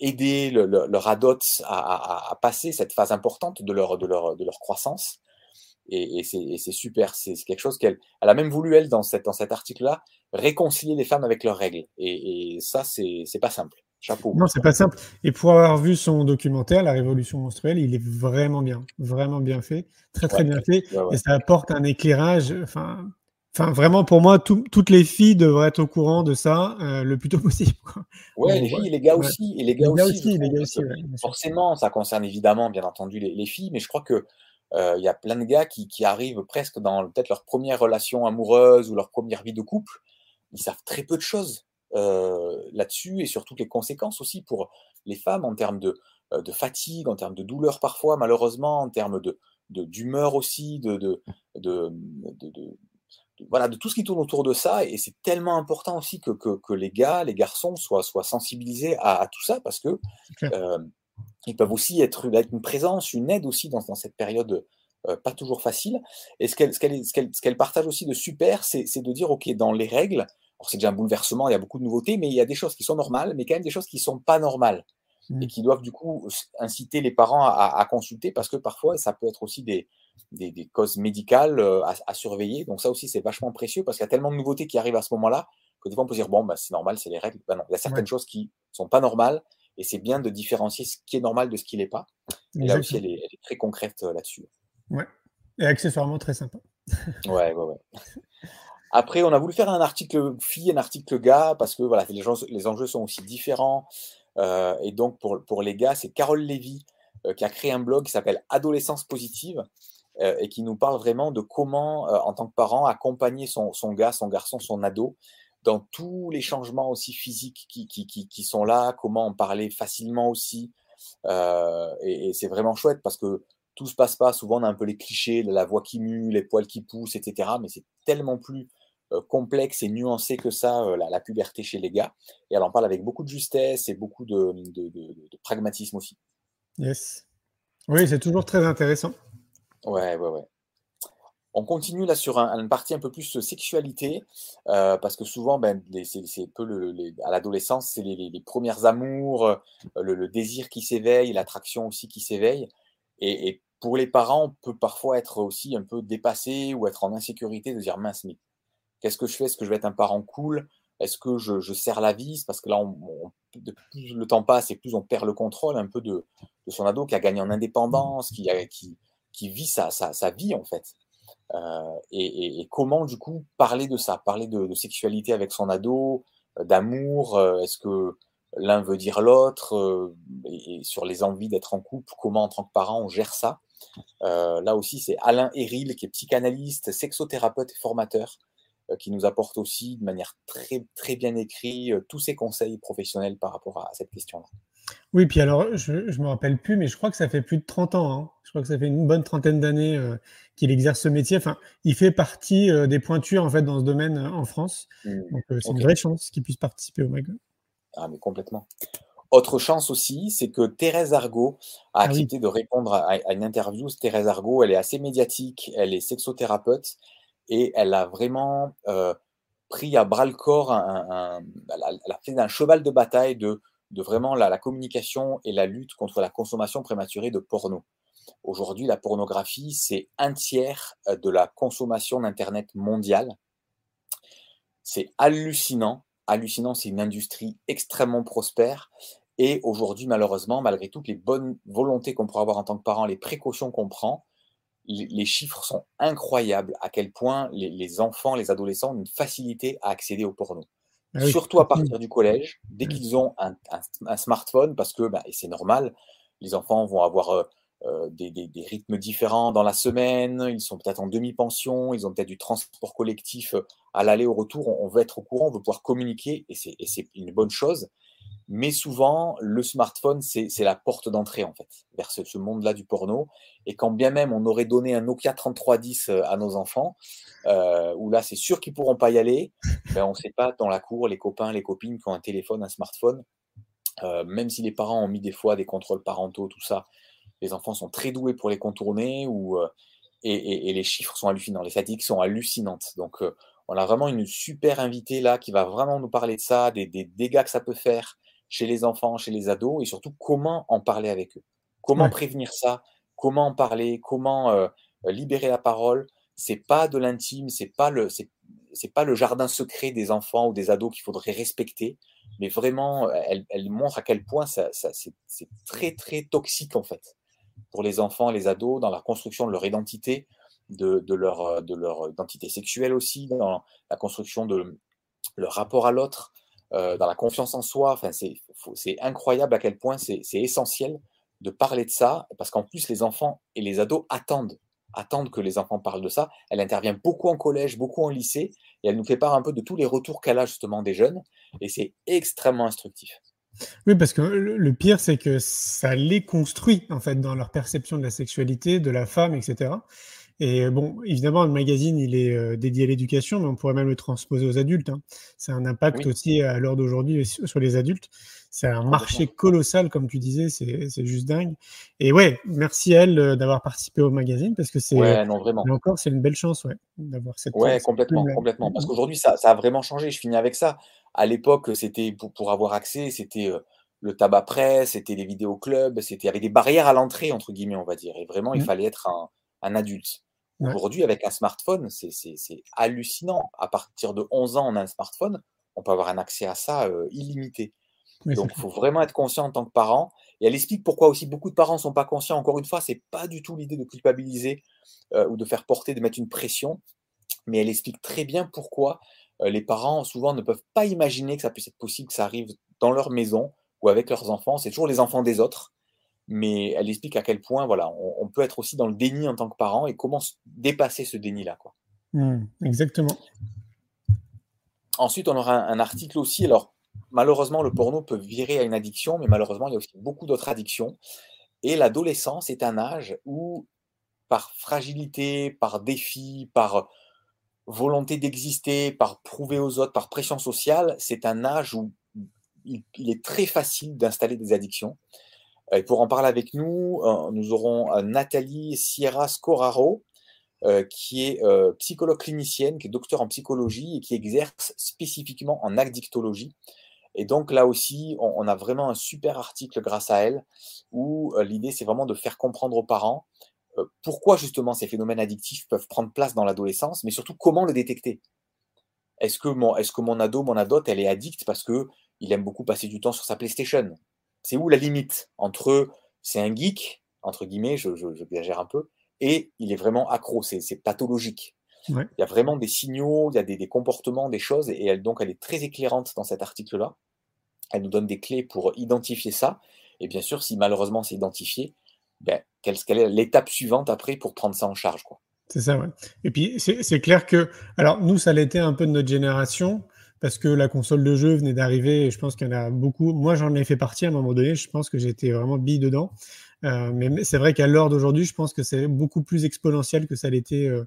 aider le, leur adot à, passer cette phase importante de leur, de leur, de leur croissance. Et, c'est super, c'est quelque chose qu'elle elle a même voulu, elle, dans, cette, dans cet article-là, réconcilier les femmes avec leurs règles. Et, et ça, c'est pas simple. Chapeau. Non, c'est pas simple. Et pour avoir vu son documentaire, La Révolution menstruelle, il est vraiment bien, vraiment bien fait, très très bien fait, et ça apporte un éclairage. Enfin, enfin vraiment pour moi, toutes les filles devraient être au courant de ça euh, le plus tôt possible. Ouais, les filles, les gars aussi, et les gars, aussi. les gars aussi forcément, ça concerne évidemment, bien entendu, les, filles, mais je crois que euh, il y a plein de gars qui, qui arrivent presque dans peut-être leur première relation amoureuse ou leur première vie de couple, ils savent très peu de choses euh, là-dessus et sur toutes les conséquences aussi pour les femmes en termes de, euh, de fatigue, en termes de douleur parfois, malheureusement, en termes de d'humeur aussi, de, de, de, voilà, de tout ce qui tourne autour de ça. Et c'est tellement important aussi que, que, que, les gars, les garçons soient, soient sensibilisés à, tout ça parce que euh, ils peuvent aussi être, être, une présence, une aide aussi dans, dans cette période pas toujours facile. Et ce qu'elle ce qu'elle partage aussi de super, c'est de dire, OK, dans les règles, c'est déjà un bouleversement, il y a beaucoup de nouveautés, mais il y a des choses qui sont normales, mais quand même des choses qui ne sont pas normales et mmh. qui doivent du coup inciter les parents à, consulter parce que parfois ça peut être aussi des, des, causes médicales euh, à, surveiller. Donc ça aussi c'est vachement précieux parce qu'il y a tellement de nouveautés qui arrivent à ce moment-là que des fois on peut dire bon bah, c'est normal, c'est les règles. Ben non, il y a certaines choses qui sont pas normales et c'est bien de différencier ce qui est normal de ce qui n'est pas. Et là aussi elle est, très concrète euh, là-dessus. Ouais. Et accessoirement très sympa. ouais, ouais, ouais. [LAUGHS] Après, on a voulu faire un article fille, un article gars, parce que voilà, les, les enjeux sont aussi différents. Euh, et donc, pour, pour les gars, c'est Carole Lévy euh, qui a créé un blog qui s'appelle Adolescence positive euh, et qui nous parle vraiment de comment, en tant que parent, accompagner son, son, gars, son garçon, son ado dans tous les changements aussi physiques qui, qui, qui, sont là, comment en parler facilement aussi. et, c'est vraiment chouette parce que tout se passe pas. Souvent, on a un peu les clichés, la voix qui mue, les poils qui poussent, etc. Mais c'est tellement plus complexe et nuancé que ça, euh, la, puberté chez les gars. Et elle en parle avec beaucoup de justesse et beaucoup de, pragmatisme aussi. Yes. Oui, c'est toujours très intéressant. Ouais, ouais, ouais. On continue là sur une partie un peu plus sexualité, euh, parce que souvent, ben, c'est peu le, à l'adolescence, c'est les, premières amours, euh, le, désir qui s'éveille, l'attraction aussi qui s'éveille. Et, pour les parents, on peut parfois être aussi un peu dépassé ou être en insécurité de dire mince, mais qu'est-ce que je fais? Est-ce que je vais être un parent cool? Est-ce que je, je, serre la vis? Parce que là, on, plus le temps passe et plus on perd le contrôle un peu de, son ado qui a gagné en indépendance, qui, qui, qui vit sa, sa, vie en fait. Euh, et, comment du coup parler de ça, parler de, sexualité avec son ado, euh, d'amour, euh, est-ce que l'un veut dire l'autre, et, sur les envies d'être en couple, comment en tant que parent on gère ça? là aussi, c'est Alain Héril, qui est psychanalyste, sexothérapeute et formateur, qui nous apporte aussi de manière très, très bien écrite tous ses conseils professionnels par rapport à, cette question-là. Oui, puis alors, je ne me rappelle plus, mais je crois que ça fait plus de 30 ans. Hein. Je crois que ça fait une bonne trentaine d'années qu'il exerce ce métier. Enfin, il fait partie des pointures en fait dans ce domaine en France. Mmh. Donc, c'est une vraie chance qu'il puisse participer au MAG. Ah, mais complètement. Autre chance aussi, c'est que Thérèse Argot a ah accepté de répondre à, à, une interview. Thérèse Argot, elle est assez médiatique, elle est sexothérapeute et elle a vraiment pris à bras le corps, un, elle, a, fait un cheval de bataille de, vraiment la, communication et la lutte contre la consommation prématurée de porno. Aujourd'hui, la pornographie, c'est un tiers de la consommation d'Internet mondiale. C'est hallucinant. Hallucinant, c'est une industrie extrêmement prospère. Et aujourd'hui, malheureusement, malgré toutes les bonnes volontés qu'on pourrait avoir en tant que parent, les précautions qu'on prend, les, chiffres sont incroyables à quel point les, enfants, les adolescents ont une facilité à accéder au porno. Ah Surtout à partir du collège, dès qu'ils ont un, smartphone, parce que, bah, et c'est normal, les enfants vont avoir euh, euh, des, rythmes différents dans la semaine, ils sont peut-être en demi-pension, ils ont peut-être du transport collectif euh, à l'aller au retour, on, veut être au courant, on veut pouvoir communiquer, et c'est une bonne chose. Mais souvent, le smartphone, c'est la porte d'entrée, en fait, vers ce, monde-là du porno. Et quand bien même on aurait donné un Nokia 3310 euh, à nos enfants, euh, où là, c'est sûr qu'ils pourront pas y aller, ben, on ne sait pas dans la cour, les copains, les copines qui ont un téléphone, un smartphone, euh, même si les parents ont mis des fois des contrôles parentaux, tout ça, les enfants sont très doués pour les contourner, ou, et, les chiffres sont hallucinants, les fatigues sont hallucinantes. Donc, on a vraiment une super invitée là qui va vraiment nous parler de ça, des dégâts que ça peut faire, chez les enfants, chez les ados, et surtout comment en parler avec eux. Comment prévenir ça? Comment en parler? Comment euh, libérer la parole? C'est pas de l'intime, c'est pas le c'est pas le jardin secret des enfants ou des ados qu'il faudrait respecter, mais vraiment, elle, montre à quel point ça, c'est très très toxique en fait pour les enfants les ados dans la construction de leur identité, de, de, leur, de leur identité sexuelle aussi, dans la construction de leur rapport à l'autre, euh, dans la confiance en soi. Enfin, c'est incroyable à quel point c'est essentiel de parler de ça, parce qu'en plus, les enfants et les ados attendent, attendent que les enfants parlent de ça. Elle intervient beaucoup en collège, beaucoup en lycée, et elle nous fait part un peu de tous les retours qu'elle a justement des jeunes, et c'est extrêmement instructif. Oui, parce que le pire, c'est que ça les construit, en fait, dans leur perception de la sexualité, de la femme, etc. Et bon, évidemment, le magazine, il est euh, dédié à l'éducation, mais on pourrait même le transposer aux adultes. Hein. C'est un impact aussi à l'heure d'aujourd'hui sur les adultes. C'est un marché colossal, comme tu disais, c'est juste dingue. Et ouais, merci à elle euh, d'avoir participé au magazine, parce que c'est ouais, vraiment. encore, c'est une belle chance ouais, d'avoir cette. Ouais, complètement, complètement. Parce qu'aujourd'hui, ça, ça, a vraiment changé. Je finis avec ça. À l'époque, c'était pour, pour, avoir accès, c'était euh, le tabac presse, c'était les vidéoclubs, c'était avec des barrières à l'entrée, entre guillemets, on va dire. Et vraiment, il mmh. fallait être un, un adulte. Aujourd'hui, avec un smartphone, c'est hallucinant. À partir de 11 ans, on a un smartphone, on peut avoir un accès à ça euh, illimité. Donc, il faut vraiment être conscient en tant que parent. Et elle explique pourquoi aussi beaucoup de parents ne sont pas conscients. Encore une fois, ce n'est pas du tout l'idée de culpabiliser euh, ou de faire porter, de mettre une pression. Mais elle explique très bien pourquoi euh, les parents, souvent, ne peuvent pas imaginer que ça puisse être possible, que ça arrive dans leur maison ou avec leurs enfants. C'est toujours les enfants des autres mais elle explique à quel point voilà, on, peut être aussi dans le déni en tant que parent et comment dépasser ce déni-là. Quoi. Mmh, exactement. Ensuite, on aura un, article aussi. Alors, malheureusement, le porno peut virer à une addiction, mais malheureusement, il y a aussi beaucoup d'autres addictions. Et l'adolescence est un âge où, par fragilité, par défi, par volonté d'exister, par prouver aux autres, par pression sociale, c'est un âge où il est très facile d'installer des addictions. Et pour en parler avec nous, euh, nous aurons euh, Nathalie Sierra Scoraro, qui est psychologue clinicienne, qui est docteur en psychologie et qui exerce spécifiquement en addictologie. Et donc là aussi, on, a vraiment un super article grâce à elle, où l'idée, c'est vraiment de faire comprendre aux parents pourquoi justement ces phénomènes addictifs peuvent prendre place dans l'adolescence, mais surtout comment le détecter. Est-ce que, mon, est-ce que mon ado, mon adote, elle est addicte parce qu'il aime beaucoup passer du temps sur sa PlayStation? C'est où la limite entre c'est un geek, entre guillemets, je, je, un peu, et il est vraiment accro, c'est, pathologique. Il y a vraiment des signaux, il y a des, comportements, des choses, et elle, donc elle est très éclairante dans cet article-là. Elle nous donne des clés pour identifier ça. Et bien sûr, si malheureusement c'est identifié, ben, quelle, est l'étape suivante après pour prendre ça en charge quoi. C'est ça, ouais. Et puis c'est clair que, alors nous, ça l'était un peu de notre génération, parce que la console de jeu venait d'arriver, et je pense qu'il y en a beaucoup. Moi, j'en ai fait partie à un moment donné, je pense que j'étais vraiment bille dedans. Euh, mais c'est vrai qu'à l'heure d'aujourd'hui, je pense que c'est beaucoup plus exponentiel que ça l'était euh,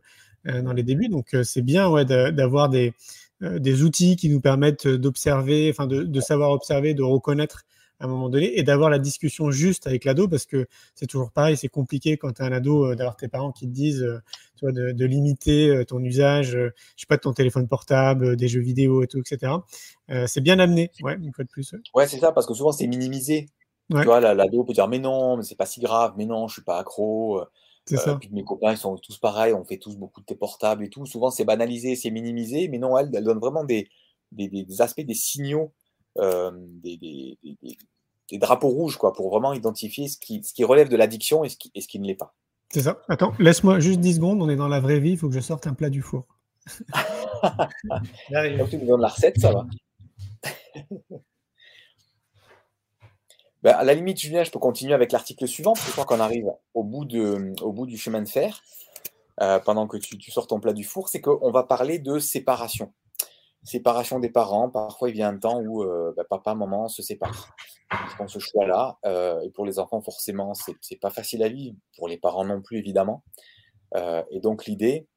euh, dans les débuts. Donc c'est bien ouais, d'avoir des, des outils qui nous permettent d'observer, enfin de, de, savoir observer, de reconnaître à un moment donné et d'avoir la discussion juste avec l'ado parce que c'est toujours pareil, c'est compliqué quand tu es un ado euh, d'avoir tes parents qui te disent euh, tu vois, de, limiter euh, ton usage, je sais pas, de ton téléphone portable, des jeux vidéo et tout, etc. c'est bien amené, ouais, une fois de plus. Ouais, c'est ça, parce que souvent c'est minimisé. Tu vois, l'ado peut dire mais non, mais c'est pas si grave, mais non, je suis pas accro. C'est ça. Puis mes copains, ils sont tous pareils, on fait tous beaucoup de tes portables et tout. Souvent, c'est banalisé, c'est minimisé, mais non, elle, elle donne vraiment des, des, des aspects, des signaux euh, des, des, des, drapeaux rouges, quoi, pour vraiment identifier ce qui, ce qui relève de l'addiction et, ce qui, et ce qui ne l'est pas. C'est ça. Attends, laisse-moi juste 10 secondes, on est dans la vraie vie, il faut que je sorte un plat du four. Comme tu nous donnes la recette, ça va. ben, à la limite, Julien, je peux continuer avec l'article suivant, parce que je crois qu'on arrive au bout, de, au bout du chemin de fer, euh, pendant que tu, tu sors ton plat du four, c'est qu'on va parler de séparation séparation des parents. Parfois, il vient un temps où euh, bah, papa, maman se séparent. Ils font ce choix-là. Euh, et pour les enfants, forcément, c'est pas facile à vivre. Pour les parents non plus, évidemment. Euh, et donc, l'idée,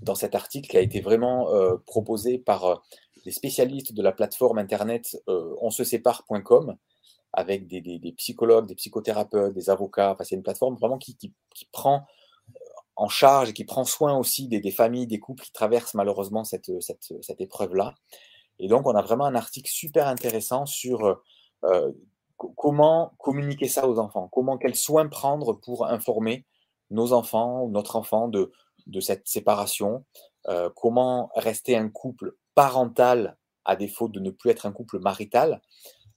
dans cet article qui a été vraiment proposé par les spécialistes de la plateforme internet onsesépare.com, avec des, psychologues, des psychothérapeutes, des avocats. Enfin, c'est une plateforme vraiment qui prend en charge et qui prend soin aussi des, familles, des couples qui traversent malheureusement cette, cette, épreuve-là. Et donc, on a vraiment un article super intéressant sur euh, comment communiquer ça aux enfants, comment, quels soins prendre pour informer nos enfants notre enfant de, de cette séparation, euh, comment rester un couple parental à défaut de ne plus être un couple marital.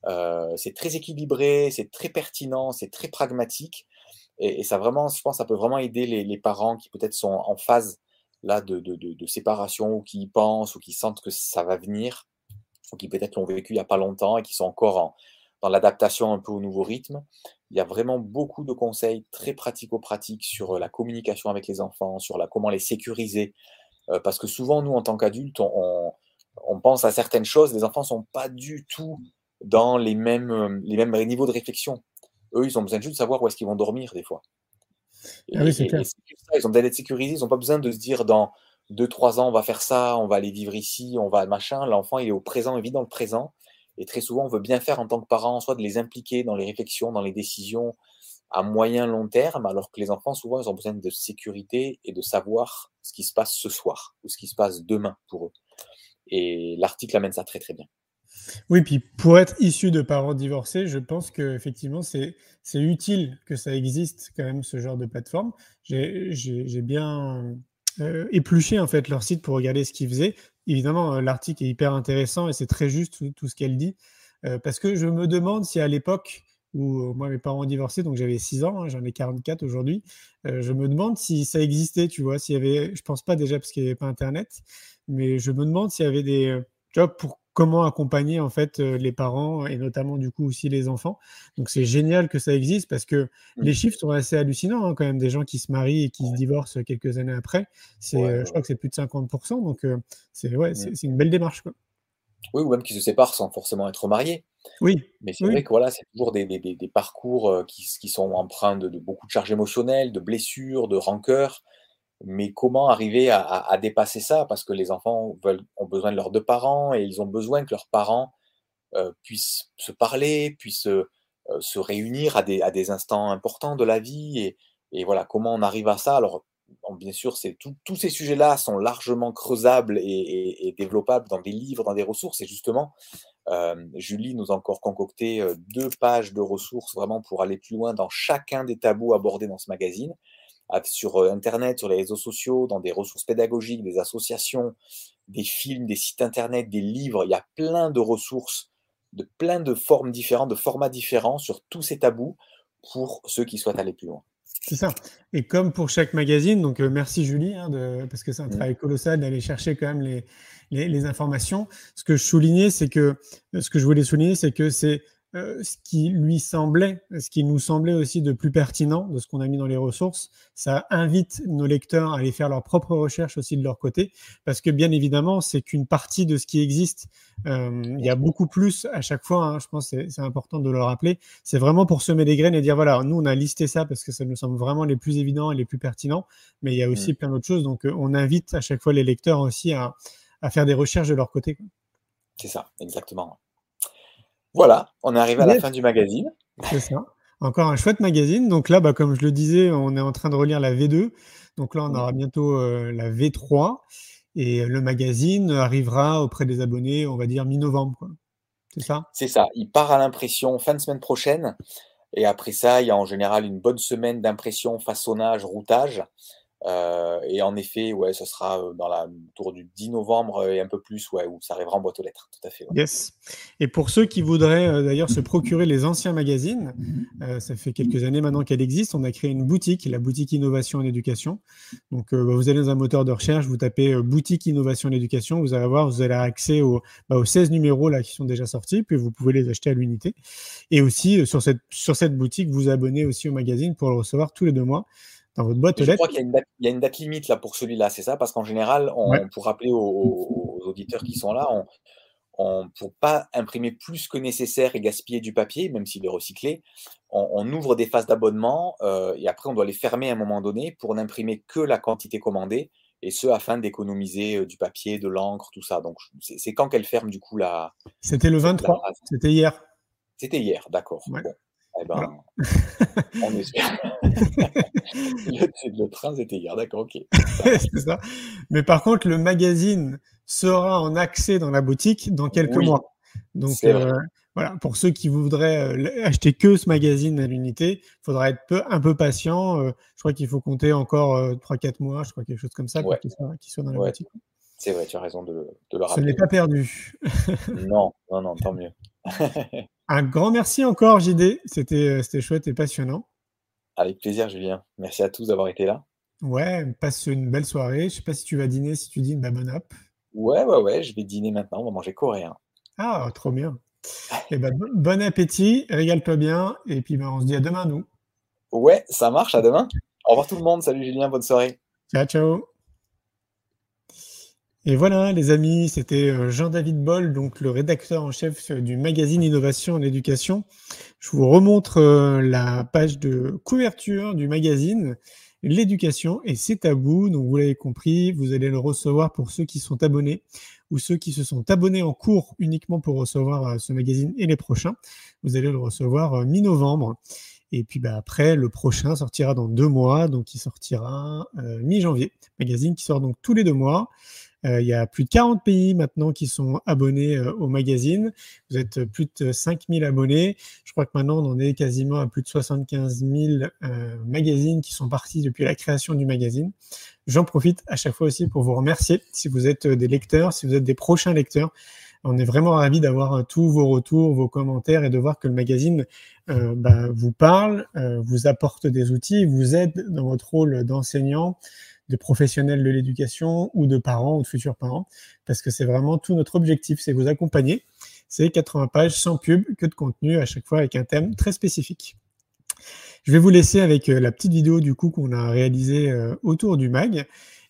Euh, c'est très équilibré, c'est très pertinent, c'est très pragmatique. Et, ça vraiment, je pense, ça peut vraiment aider les, parents qui peut-être sont en phase là de, séparation ou qui y pensent ou qui sentent que ça va venir ou qui peut-être l'ont vécu il n'y a pas longtemps et qui sont encore dans l'adaptation un peu au nouveau rythme. Il y a vraiment beaucoup de conseils très pratico-pratiques sur la communication avec les enfants, sur la, comment les sécuriser. Euh, parce que souvent, nous, en tant qu'adultes, on, pense à certaines choses. Les enfants ne sont pas du tout dans les mêmes, les mêmes niveaux de réflexion. Eux, ils ont besoin juste de savoir où est-ce qu'ils vont dormir des fois. ah oui, c'est clair. ils ont besoin d'être sécurisés, ils n'ont pas besoin de se dire dans 2-3 ans, on va faire ça, on va aller vivre ici, on va machin. L'enfant, il est au présent, il vit dans le présent. Et très souvent, on veut bien faire en tant que parent, soit de les impliquer dans les réflexions, dans les décisions à moyen, long terme, alors que les enfants, souvent, ils ont besoin de sécurité et de savoir ce qui se passe ce soir ou ce qui se passe demain pour eux. Et l'article amène ça très, très bien. Oui, puis pour être issu de parents divorcés, je pense qu'effectivement, c'est c'est utile que ça existe quand même, ce genre de plateforme. J'ai bien euh, épluché en fait leur site pour regarder ce qu'ils faisaient. Évidemment, euh, l'article est hyper intéressant et c'est très juste tout, ce qu'elle dit. Euh, parce que je me demande si à l'époque où moi mes parents ont divorcé, donc j'avais 6 ans, hein, j'en ai 44 aujourd'hui, je me demande si ça existait, tu vois, s'il y avait, je pense pas déjà parce qu'il n'y avait pas Internet, mais je me demande s'il y avait des, tu pour comment accompagner en fait euh, les parents et notamment du coup aussi les enfants. Donc c'est génial que ça existe parce que les mmh. chiffres sont assez hallucinants hein, quand même des gens qui se marient et qui se divorcent quelques années après. C'est, euh, je crois que c'est plus de 50%. Donc euh, c'est ouais, mmh. c'est une belle démarche quoi. Oui, ou même qui se séparent sans forcément être mariés. Oui. Mais c'est vrai que voilà, c'est toujours des, des, des parcours qui, qui, sont empreints de, de, beaucoup de charges émotionnelles, de blessures, de rancœurs. Mais comment arriver à, dépasser ça? Parce que les enfants ont besoin de leurs deux parents et ils ont besoin que leurs parents euh, puissent se parler, puissent euh, se réunir à des, instants importants de la vie. Et, voilà, comment on arrive à ça? Alors, bien sûr, tous ces sujets-là sont largement creusables et, développables dans des livres, dans des ressources. Et justement, euh, Julie nous a encore concocté deux pages de ressources vraiment pour aller plus loin dans chacun des tabous abordés dans ce magazine, sur euh, Internet, sur les réseaux sociaux, dans des ressources pédagogiques, des associations, des films, des sites Internet, des livres. Il y a plein de ressources, de plein de formes différentes, de formats différents sur tous ces tabous pour ceux qui souhaitent aller plus loin. C'est ça. Et comme pour chaque magazine, donc euh, merci Julie, hein, de, parce que c'est un mmh. travail colossal d'aller chercher quand même les, les, les, informations. Ce que je soulignais, c'est que ce que je voulais souligner, c'est que c'est euh, ce qui lui semblait, ce qui nous semblait aussi de plus pertinent de ce qu'on a mis dans les ressources. Ça invite nos lecteurs à aller faire leurs propres recherches aussi de leur côté, parce que bien évidemment, c'est qu'une partie de ce qui existe. Euh, il y a beaucoup plus à chaque fois, hein, je pense que c'est important de le rappeler. C'est vraiment pour semer des graines et dire, voilà, nous, on a listé ça parce que ça nous semble vraiment les plus évidents et les plus pertinents, mais il y a aussi mm. plein d'autres choses. Donc, euh, on invite à chaque fois les lecteurs aussi à, à faire des recherches de leur côté. C'est ça, exactement. Voilà, on est arrivé à la fin du magazine. C'est ça. Encore un chouette magazine. Donc là, bah, comme je le disais, on est en train de relire la V2. Donc là, on aura bientôt euh, la V3. Et le magazine arrivera auprès des abonnés, on va dire mi-novembre. C'est ça? C'est ça. Il part à l'impression fin de semaine prochaine. Et après ça, il y a en général une bonne semaine d'impression, façonnage, routage. Euh, et en effet, ouais, ce sera euh, dans la, autour du 10 novembre et un peu plus, ouais, où ça arrivera en boîte aux lettres, tout à fait. Yes. Et pour ceux qui voudraient euh, d'ailleurs se procurer les anciens magazines, ça fait quelques années maintenant qu'elle existe, on a créé une boutique, la boutique Innovation en Éducation. Donc, bah, vous allez dans un moteur de recherche, vous tapez boutique Innovation en Éducation, vous allez voir, vous allez avoir accès aux, bah, aux 16 numéros là qui sont déjà sortis, puis vous pouvez les acheter à l'unité. Et aussi, sur, cette, sur cette boutique, vous abonnez aussi au magazine pour le recevoir tous les deux mois dans votre boîte Je crois qu'il y, a une date limite là pour celui-là, c'est ça? Parce qu'en général, on, pour rappeler aux, auditeurs qui sont là, on, pour pas imprimer plus que nécessaire et gaspiller du papier, même s'il est recyclé, on, ouvre des phases d'abonnement euh, et après on doit les fermer à un moment donné pour n'imprimer que la quantité commandée et ce afin d'économiser euh, du papier, de l'encre, tout ça. Donc c'est quand qu'elle ferme du coup la. C'était le 23, c'était hier. C'était hier, d'accord. Eh ben, [LAUGHS] on espère. [LAUGHS] le, train, c'était hier, d'accord, ok. c'est ça. Mais par contre, le magazine sera en accès dans la boutique dans quelques mois. Donc, euh, voilà, pour ceux qui voudraient euh, acheter que ce magazine à l'unité, il faudra être peu, un peu patient. Euh, je crois qu'il faut compter encore 3-4 mois, je crois, quelque chose comme ça, pour qu'il soit, dans la boutique. C'est vrai, tu as raison de, de le rappeler. Ce n'est pas perdu. non, non, non, tant mieux. [LAUGHS] Un grand merci encore, JD. Euh, c'était chouette et passionnant. Avec plaisir, Julien. Merci à tous d'avoir été là. Ouais, passe une belle soirée. Je sais pas si tu vas dîner, si tu dînes, bah bon app. Ouais, ouais, ouais, je vais dîner maintenant. On va manger coréen. Ah, trop bien. et eh ben, bon appétit, régale-toi bien. Et puis, ben, on se dit à demain, nous. Ouais, ça marche. À demain. Au revoir tout le monde. Salut, Julien. Bonne soirée. Ciao, ciao. Et voilà, les amis, c'était euh, Jean-David Boll, donc le rédacteur en chef du magazine Innovation en éducation. Je vous remontre euh, la page de couverture du magazine. L'éducation et c'est tabou. Donc, vous l'avez compris, vous allez le recevoir pour ceux qui sont abonnés ou ceux qui se sont abonnés en cours uniquement pour recevoir euh, ce magazine et les prochains. Vous allez le recevoir mi-novembre. Et puis bah, après, le prochain sortira dans deux mois, donc il sortira mi-janvier. Magazine qui sort donc tous les deux mois. Euh, il y a plus de 40 pays maintenant qui sont abonnés euh, au magazine. Vous êtes plus de 5000 abonnés. Je crois que maintenant, on en est quasiment à plus de 75 000 euh, magazines qui sont partis depuis la création du magazine. J'en profite à chaque fois aussi pour vous remercier si vous êtes des lecteurs, si vous êtes des prochains lecteurs. On est vraiment ravis d'avoir tous vos retours, vos commentaires et de voir que le magazine bah, vous parle, vous apporte des outils, vous aide dans votre rôle d'enseignant, de professionnels de l'éducation ou de parents ou de futurs parents, parce que c'est vraiment tout notre objectif, c'est vous accompagner. C'est 80 pages sans pub, que de contenu, à chaque fois avec un thème très spécifique. Je vais vous laisser avec euh, la petite vidéo du coup qu'on a réalisée euh, autour du mag.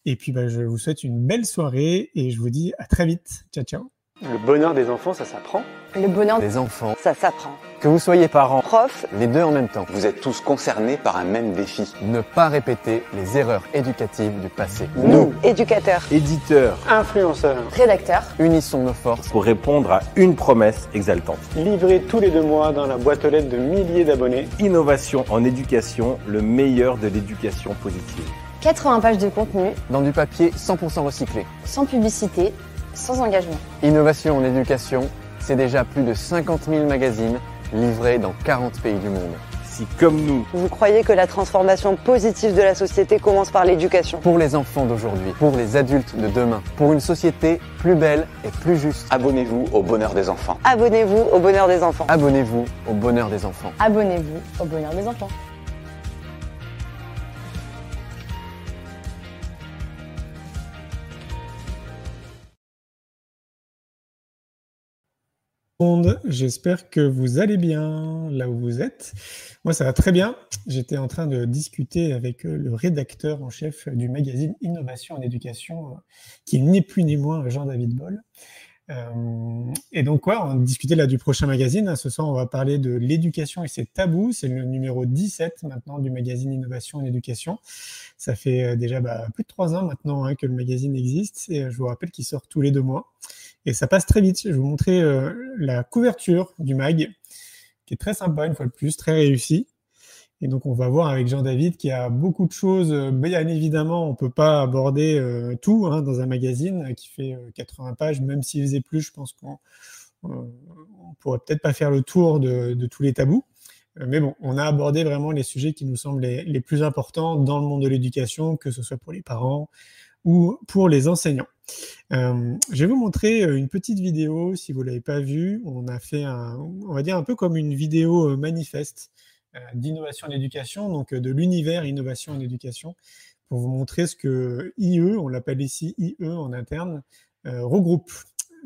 Et puis bah, je vous souhaite une belle soirée et je vous dis à très vite. Ciao ciao. Le bonheur des enfants, ça s'apprend. Le bonheur des enfants, ça s'apprend. Que vous soyez parents, prof, les deux en même temps. Vous êtes tous concernés par un même défi. Ne pas répéter les erreurs éducatives du passé. Nous, éducateurs, éditeurs, influenceurs, rédacteurs, unissons nos forces pour répondre à une promesse exaltante. Livré tous les deux mois dans la boîte aux lettres de milliers d'abonnés. Innovation en éducation, le meilleur de l'éducation positive. 80 pages de contenu, dans du papier 100% recyclé. sans publicité, sans engagement. Innovation en éducation, c'est déjà plus de 50 000 magazines livrés dans 40 pays du monde. Si comme nous, Vous croyez que la transformation positive de la société commence par l'éducation? Pour les enfants d'aujourd'hui, pour les adultes de demain, pour une société plus belle et plus juste. abonnez-vous au bonheur des enfants. Abonnez-vous au bonheur des enfants. Abonnez-vous au bonheur des enfants. Abonnez-vous au bonheur des enfants. Monde, j'espère que vous allez bien là où vous êtes. Moi, ça va très bien. J'étais en train de discuter avec euh, le rédacteur en chef du magazine Innovation en éducation, euh, qui n'est plus ni moins Jean-David Boll. Euh, et donc, ouais, on discutait là du prochain magazine. Ce soir, on va parler de l'éducation et ses tabous. C'est le numéro 17 maintenant du magazine Innovation en éducation. Ça fait déjà bah, plus de trois ans maintenant hein, que le magazine existe. Et je vous rappelle qu'il sort tous les deux mois. Et ça passe très vite. Je vais vous montrer euh, la couverture du mag, qui est très sympa, une fois de plus, très réussie. Et donc, on va voir avec Jean-David qu'il y a beaucoup de choses. Euh, Bien évidemment, on ne peut pas aborder euh, tout hein, dans un magazine qui fait euh, 80 pages. Même s'il faisait plus, je pense qu'on on pourrait peut-être pas faire le tour de, tous les tabous. Mais bon, on a abordé vraiment les sujets qui nous semblent les plus importants dans le monde de l'éducation, que ce soit pour les parents ou pour les enseignants. Euh, je vais vous montrer euh, une petite vidéo, si vous l'avez pas vue. On a fait un, on va dire un peu comme une vidéo euh, manifeste d'innovation en éducation, donc de l'univers innovation en éducation, pour vous montrer ce que IE, on l'appelle ici IE en interne, regroupe.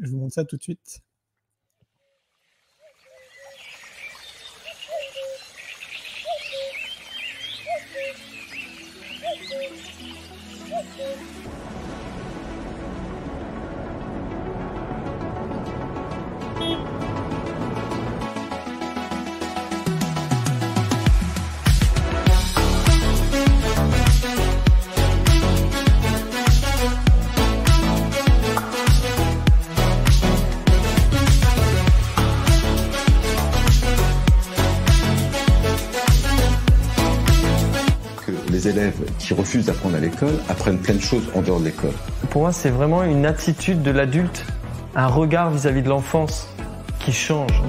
Je vous montre ça tout de suite. Les élèves qui refusent d'apprendre à l'école apprennent plein de choses en dehors de l'école. Pour moi, c'est vraiment une attitude de l'adulte, un regard vis-à-vis de l'enfance qui change.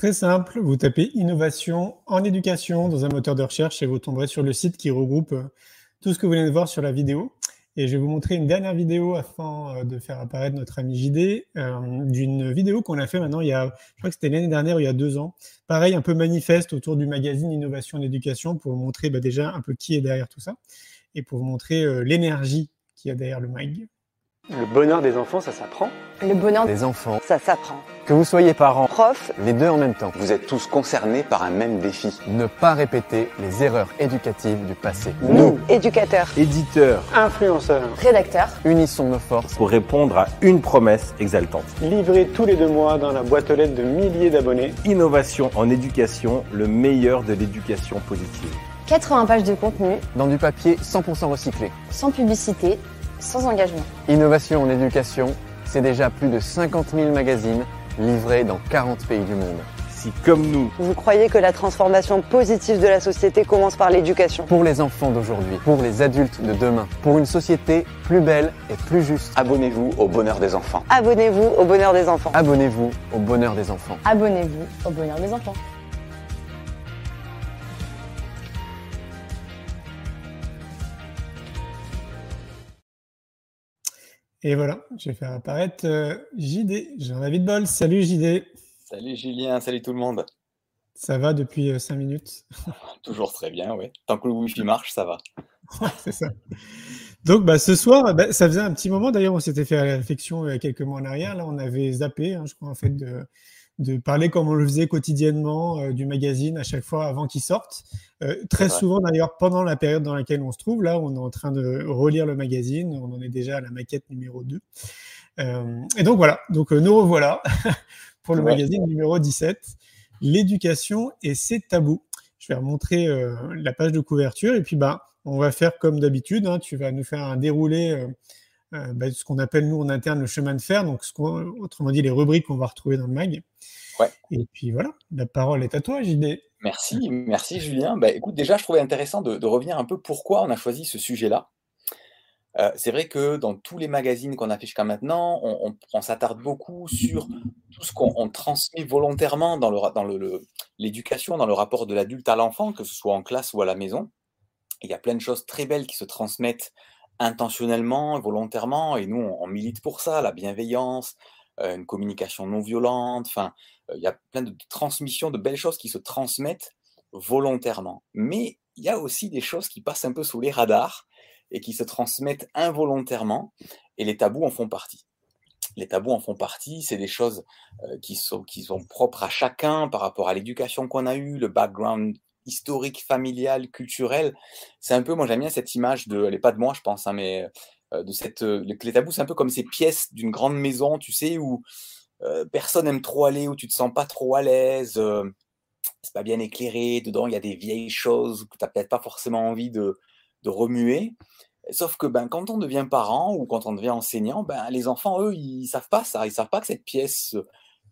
Très simple. Vous tapez innovation en éducation dans un moteur de recherche et vous tomberez sur le site qui regroupe euh, tout ce que vous venez de voir sur la vidéo. Et je vais vous montrer une dernière vidéo afin euh, de faire apparaître notre ami JD, euh, d'une vidéo qu'on a fait maintenant il y a, je crois que c'était l'année dernière, il y a deux ans. Pareil, un peu manifeste autour du magazine Innovation en éducation pour vous montrer bah, déjà un peu qui est derrière tout ça et pour vous montrer l'énergie qu'il y a derrière le mag. Le bonheur des enfants, ça s'apprend. Le bonheur, Les enfants, ça s'apprend. que vous soyez parents, Prof, les deux en même temps. Vous êtes tous concernés par un même défi. Ne pas répéter les erreurs éducatives du passé. nous, éducateurs, Éditeurs, Influenceurs, rédacteurs, Unissons nos forces pour répondre à une promesse exaltante. livrés tous les deux mois dans la boîte aux lettres de milliers d'abonnés. Innovation en éducation, le meilleur de l'éducation positive. 80 pages de contenu, dans du papier 100% recyclé. sans publicité, sans engagement. Innovation en éducation, c'est déjà plus de 50 000 magazines livrés dans 40 pays du monde. Si comme nous, Vous croyez que la transformation positive de la société commence par l'éducation? Pour les enfants d'aujourd'hui, pour les adultes de demain, pour une société plus belle et plus juste. abonnez-vous au bonheur des enfants. Abonnez-vous au bonheur des enfants. Abonnez-vous au bonheur des enfants. Abonnez-vous au bonheur des enfants. Et voilà, je vais faire apparaître euh, JD, Jean-David Boll. Salut JD. Salut Julien, salut tout le monde. Ça va depuis 5 minutes? [LAUGHS] Toujours très bien, oui. Tant que le Wi-Fi marche, ça va. [LAUGHS] c'est ça. Donc, bah, ce soir, bah, ça faisait un petit moment, d'ailleurs, on s'était fait la réflexion il y a quelques mois en arrière. Là, on avait zappé, hein, je crois, en fait, de, de parler comme on le faisait quotidiennement euh, du magazine à chaque fois avant qu'il sorte. Euh, très souvent d'ailleurs pendant la période dans laquelle on se trouve, là on est en train de relire le magazine, on en est déjà à la maquette numéro 2. Euh, et donc voilà, donc nous revoilà [LAUGHS] pour le magazine numéro 17, l'éducation et ses tabous. Je vais remontrer la page de couverture et puis bah, on va faire comme d'habitude, hein. tu vas nous faire un déroulé euh, bah, ce qu'on appelle nous en interne le chemin de fer, donc ce autrement dit les rubriques qu'on va retrouver dans le mag. Ouais. Et puis voilà, la parole est à toi, JD. Merci, merci Julien. Bah, écoute, déjà, je trouvais intéressant de, revenir un peu pourquoi on a choisi ce sujet-là. Euh, c'est vrai que dans tous les magazines qu'on a fait jusqu'à maintenant, on, s'attarde beaucoup sur tout ce qu'on transmet volontairement dans l'éducation, le, dans, dans le rapport de l'adulte à l'enfant, que ce soit en classe ou à la maison. Il y a plein de choses très belles qui se transmettent intentionnellement, volontairement, et nous, on, milite pour ça, la bienveillance, euh, une communication non violente, enfin, euh, il y a plein de transmissions, de belles choses qui se transmettent volontairement. Mais il y a aussi des choses qui passent un peu sous les radars et qui se transmettent involontairement, et les tabous en font partie. Les tabous en font partie, c'est des choses euh, qui, sont, qui sont propres à chacun par rapport à l'éducation qu'on a eue, le background historique, familial, culturel. C'est un peu, moi j'aime bien cette image de, elle n'est pas de moi je pense, hein, mais euh, de cette, euh, les tabous, c'est un peu comme ces pièces d'une grande maison, tu sais, où euh, personne n'aime trop aller, où tu te sens pas trop à l'aise, c'est pas bien éclairé, dedans il y a des vieilles choses que tu n'as peut-être pas forcément envie de, de remuer. Sauf que ben, quand on devient parent ou quand on devient enseignant, ben, les enfants, eux, ils savent pas ça. Ils savent pas que cette pièce,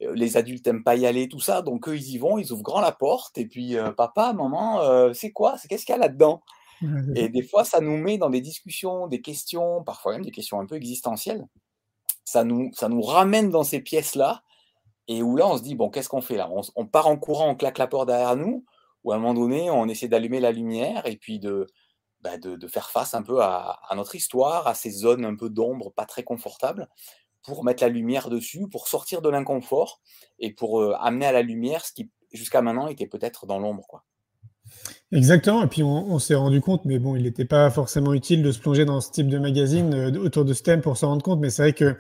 les adultes n'aiment pas y aller, tout ça. Donc, eux, ils y vont, ils ouvrent grand la porte. Et puis, euh, papa, maman, euh, c'est quoi? C'est qu'est-ce qu'il y a là-dedans? Et des fois, ça nous met dans des discussions, des questions, parfois même des questions un peu existentielles. Ça nous, ça nous ramène dans ces pièces-là. Et où là, on se dit, bon, qu'est-ce qu'on fait là? On, part en courant, on claque la porte derrière nous. Ou à un moment donné, on essaie d'allumer la lumière et puis de, bah, de, faire face un peu à, à, notre histoire, à ces zones un peu d'ombre, pas très confortables pour mettre la lumière dessus, pour sortir de l'inconfort et pour euh, amener à la lumière ce qui jusqu'à maintenant était peut-être dans l'ombre. Quoi. Exactement, et puis on, s'est rendu compte, mais bon, il n'était pas forcément utile de se plonger dans ce type de magazine euh, autour de ce thème pour s'en rendre compte, mais c'est vrai que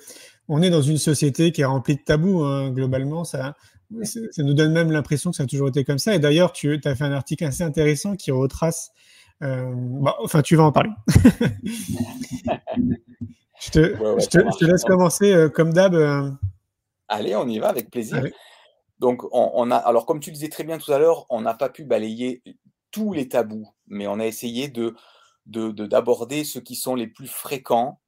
on est dans une société qui est remplie de tabous, hein, globalement, ça, ça nous donne même l'impression que ça a toujours été comme ça, et d'ailleurs, tu as fait un article assez intéressant qui retrace, euh, bah, enfin, tu vas en parler. [LAUGHS] Je te, laisse commencer euh, comme d'hab. Euh. Allez, on y va avec plaisir. Donc, on, a, alors comme tu le disais très bien tout à l'heure, on n'a pas pu balayer tous les tabous, mais on a essayé de d'aborder ceux qui sont les plus fréquents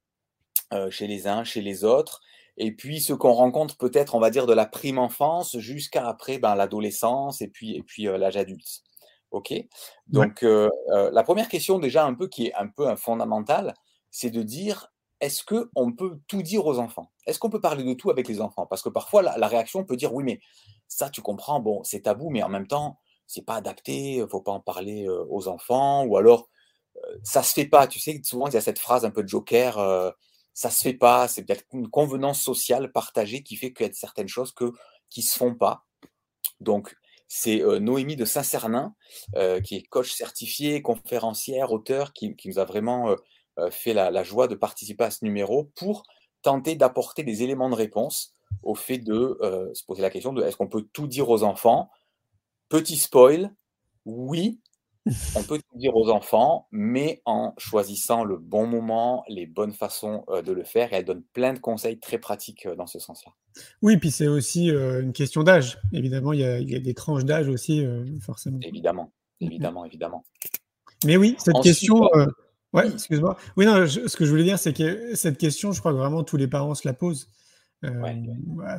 euh, chez les uns, chez les autres, et puis ceux qu'on rencontre peut-être, on va dire, de la prime enfance jusqu'à après ben, l'adolescence et puis, et puis l'âge adulte. Ok? Donc la première question déjà un peu qui est un peu un fondamental, c'est de dire est-ce qu'on peut tout dire aux enfants? Est-ce qu'on peut parler de tout avec les enfants? Parce que parfois, la, réaction peut dire oui, mais ça, tu comprends, bon, c'est tabou, mais en même temps, c'est pas adapté, il faut pas en parler euh, aux enfants, ou alors euh, ça se fait pas. Tu sais, souvent, il y a cette phrase un peu de joker euh, ça se fait pas, c'est une convenance sociale partagée qui fait qu'il y a certaines choses qui se font pas. Donc, c'est Noémie de Saint-Cernin, qui est coach certifié, conférencière, auteur, qui, nous a vraiment euh, fait la, joie de participer à ce numéro pour tenter d'apporter des éléments de réponse au fait de euh, se poser la question de est-ce qu'on peut tout dire aux enfants? Petit spoil, oui, [LAUGHS] on peut tout dire aux enfants, mais en choisissant le bon moment, les bonnes façons euh, de le faire. Et elle donne plein de conseils très pratiques dans ce sens-là. Oui, puis c'est aussi une question d'âge. Évidemment, il y, a, des tranches d'âge aussi, forcément. Évidemment, [LAUGHS] évidemment, évidemment. Mais oui, cette question. Ouais, excuse-moi. Oui, non, ce que je voulais dire, c'est que cette question, je crois que vraiment tous les parents se la posent. Euh,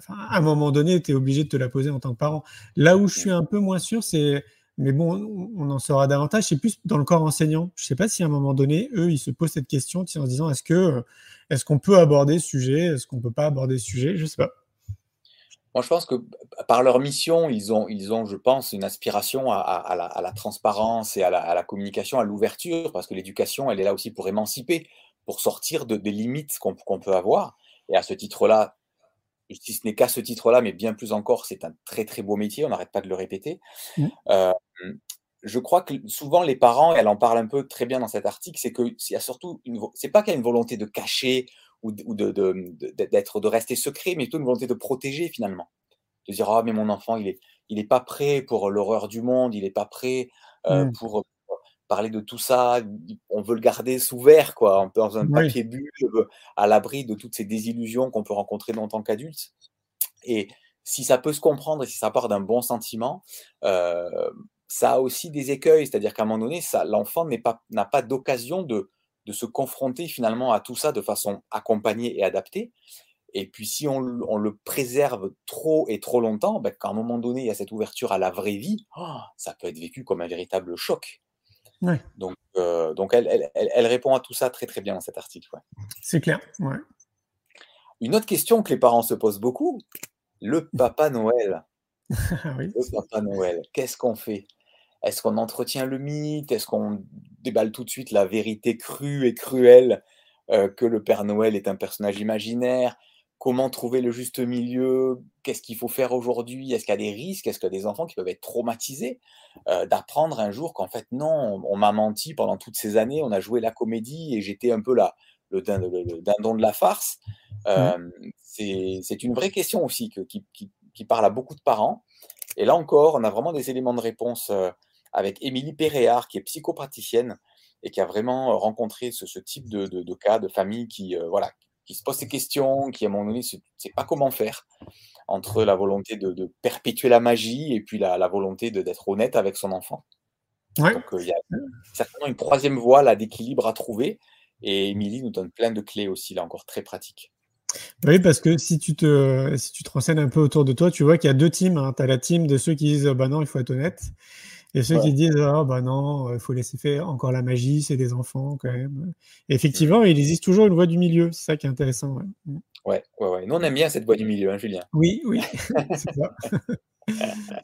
à un moment donné, tu es obligé de te la poser en tant que parent. Là où je suis un peu moins sûr, c'est, mais bon, on en saura davantage, c'est plus dans le corps enseignant. Je ne sais pas si à un moment donné, eux, ils se posent cette question en se disant est-ce que est-ce qu'on peut aborder ce sujet, est-ce qu'on ne peut pas aborder ce sujet, je ne sais pas. Moi, je pense que par leur mission, ils ont, ils ont je pense, une aspiration à, la, transparence et à la, communication, à l'ouverture, parce que l'éducation, elle est là aussi pour émanciper, pour sortir de, des limites qu'on peut avoir. Et à ce titre-là, si ce n'est qu'à ce titre-là, mais bien plus encore, c'est un très très beau métier, on n'arrête pas de le répéter. Mmh. Euh, je crois que souvent les parents, elle en parle un peu très bien dans cet article, c'est que a surtout une, c'est pas qu'il y a une volonté de cacher ou de, d'être, de, rester secret, mais plutôt une volonté de protéger finalement. De dire, ah, mais mon enfant, il est, il est pas prêt pour l'horreur du monde, il est pas prêt euh, Mmh. pour parler de tout ça, on veut le garder sous verre, quoi, dans un Oui. papier bulle, à l'abri de toutes ces désillusions qu'on peut rencontrer en tant qu'adulte. Et si ça peut se comprendre et si ça part d'un bon sentiment, euh, ça a aussi des écueils, c'est-à-dire qu'à un moment donné, l'enfant n'est pas, n'a pas d'occasion de, de se confronter finalement à tout ça de façon accompagnée et adaptée. Et puis si on, le préserve trop et trop longtemps, ben, qu'à un moment donné, il y a cette ouverture à la vraie vie, oh, ça peut être vécu comme un véritable choc. Ouais. Donc, euh, donc elle, elle, elle- elle répond à tout ça très très bien dans cet article. ouais. C'est clair. Ouais. Une autre question que les parents se posent beaucoup, le Papa Noël. [LAUGHS] Ah oui. Le Papa Noël, qu'est-ce qu'on fait? Est-ce qu'on entretient le mythe? Est-ce qu'on déballe tout de suite la vérité crue et cruelle euh, que le Père Noël est un personnage imaginaire? Comment trouver le juste milieu? Qu'est-ce qu'il faut faire aujourd'hui? Est-ce qu'il y a des risques? Est-ce qu'il y a des enfants qui peuvent être traumatisés? Euh, d'apprendre un jour qu'en fait non, on, on m'a menti pendant toutes ces années, on a joué la comédie et j'étais un peu là, le, din- le- le dindon de la farce. Euh, c'est c'est une vraie question aussi que- qui, qui- qui parle à beaucoup de parents. Et là encore, on a vraiment des éléments de réponse avec Émilie Péréard, qui est psychopraticienne et qui a vraiment euh, rencontré ce, ce type de, de- de cas de famille qui, euh, voilà, qui se pose ces questions, qui à un moment donné ne sait pas comment faire entre la volonté de, de perpétuer la magie et puis la, la volonté d'être honnête avec son enfant. Ouais. Donc euh, il y a certainement une troisième voie là d'équilibre à trouver. Et Émilie nous donne plein de clés aussi, là encore très pratiques. Oui, parce que si tu te, si tu te renseignes un peu autour de toi, tu vois qu'il y a deux teams. Tu as la team de ceux qui disent bah non, il faut être honnête. Et ceux Ouais. qui disent ah bah non, il faut laisser faire encore la magie, c'est des enfants quand même. Et effectivement, il existe toujours une voie du milieu. C'est ça qui est intéressant. ouais. Mm. Ouais, ouais, ouais. Nous, on aime bien cette voie du milieu, hein, Julien. Oui, oui, [LAUGHS] [LAUGHS] c'est ça. [LAUGHS]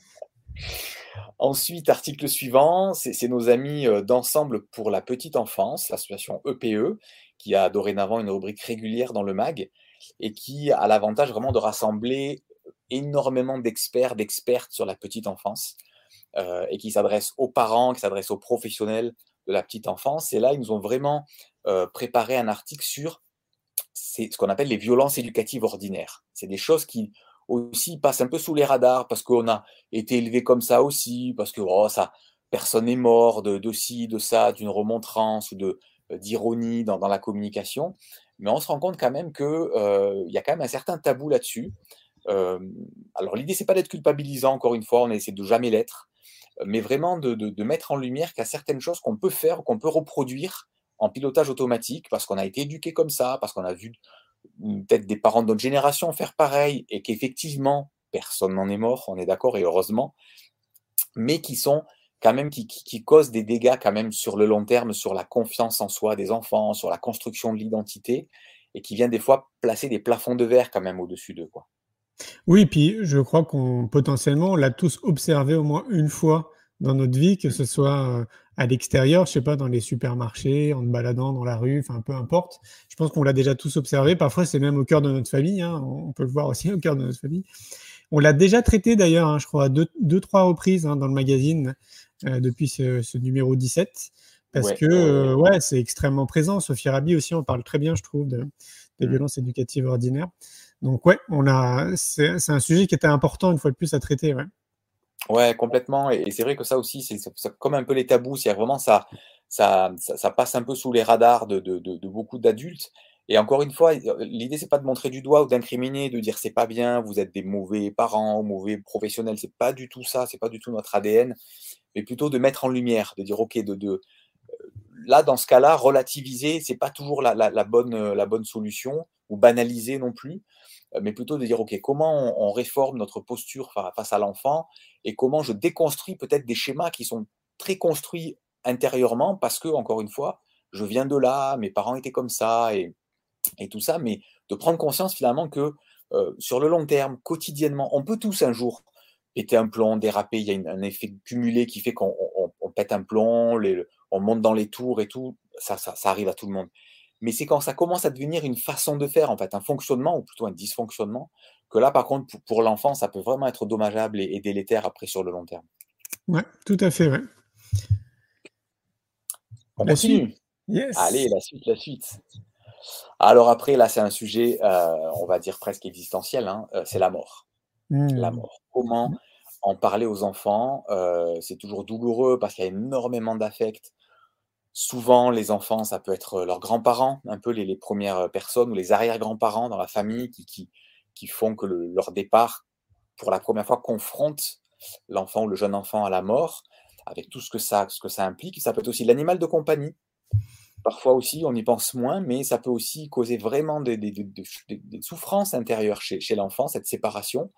Ensuite, article suivant, c'est nos amis euh, d'Ensemble pour la petite enfance, l'association EPE, qui a dorénavant une rubrique régulière dans le MAG et qui a l'avantage vraiment de rassembler énormément d'experts, d'expertes sur la petite enfance euh, et qui s'adresse aux parents, qui s'adresse aux professionnels de la petite enfance. Et là, ils nous ont vraiment euh, préparé un article sur ce qu'on appelle les violences éducatives ordinaires. C'est des choses qui aussi passent un peu sous les radars parce qu'on a été élevé comme ça aussi, parce que oh, ça, personne n'est mort de, de ci, de ça, d'une remontrance ou euh, d'ironie dans, la communication. Mais on se rend compte quand même qu'il y a quand même un certain tabou là-dessus. Alors l'idée, c'est pas d'être culpabilisant, encore une fois, on essaie de jamais l'être, mais vraiment de, mettre en lumière qu'il y a certaines choses qu'on peut faire, qu'on peut reproduire en pilotage automatique, parce qu'on a été éduqué comme ça, parce qu'on a vu peut-être des parents de notre génération faire pareil, et qu'effectivement, personne n'en est mort, on est d'accord, et heureusement, mais qui sont quand même, qui, causent des dégâts quand même sur le long terme, sur la confiance en soi des enfants, sur la construction de l'identité, et qui vient des fois placer des plafonds de verre quand même au-dessus d'eux. Quoi. Oui, puis je crois qu'on potentiellement, on l'a tous observé au moins une fois dans notre vie, que ce soit à l'extérieur, je sais pas, dans les supermarchés, en te baladant dans la rue, enfin peu importe. Je pense qu'on l'a déjà tous observé. Parfois, c'est même au cœur de notre famille. Hein. On peut le voir aussi [LAUGHS] au cœur de notre famille. On l'a déjà traité d'ailleurs, hein, je crois, à deux, deux, trois reprises hein, dans le magazine euh, depuis ce, ce, numéro 17. Parce ouais, que, euh, ouais, c'est extrêmement présent. Sophie Rabi aussi, on parle très bien, je trouve, de, des mmh. violences éducatives ordinaires. Donc, ouais, on a, c'est un sujet qui était important, une fois de plus, à traiter. Ouais. Ouais, complètement. Et, c'est vrai que ça aussi, c'est comme un peu les tabous. C'est vraiment ça, ça, ça, ça, passe un peu sous les radars de, de, de, de beaucoup d'adultes. Et encore une fois, l'idée c'est pas de montrer du doigt ou d'incriminer, de dire c'est pas bien, vous êtes des mauvais parents, mauvais professionnels. C'est pas du tout ça. C'est pas du tout notre ADN. Mais plutôt de mettre en lumière, de dire ok, de, de là dans ce cas-là, relativiser, c'est pas toujours la, la, bonne, la bonne solution ou banaliser non plus mais plutôt de dire, OK, comment on, réforme notre posture face à l'enfant et comment je déconstruis peut-être des schémas qui sont très construits intérieurement parce que, encore une fois, je viens de là, mes parents étaient comme ça et, et tout ça, mais de prendre conscience finalement que euh, sur le long terme, quotidiennement, on peut tous un jour péter un plomb, déraper, il y a un effet cumulé qui fait qu'on on, on pète un plomb, les, on monte dans les tours et tout, ça, ça, ça arrive à tout le monde mais c'est quand ça commence à devenir une façon de faire, en fait, un fonctionnement, ou plutôt un dysfonctionnement, que là, par contre, pour, pour l'enfant, ça peut vraiment être dommageable et, et, délétère après sur le long terme. Ouais, tout à fait, ouais. On la continue. Suite. Yes. Allez, la suite, la suite. Alors après, là, c'est un sujet, euh, on va dire presque existentiel, hein, euh, c'est la mort. Mmh. La mort. Comment en parler aux enfants euh, C'est toujours douloureux parce qu'il y a énormément d'affects. Souvent, les enfants, ça peut être leurs grands-parents, un peu les, premières personnes ou les arrière-grands-parents dans la famille qui, font que le, leur départ, pour la première fois, confronte l'enfant ou le jeune enfant à la mort, avec tout ce que ça, que ça implique. Ça peut être aussi l'animal de compagnie. Parfois aussi, on y pense moins, mais ça peut aussi causer vraiment des souffrances intérieures chez, chez l'enfant, cette séparation.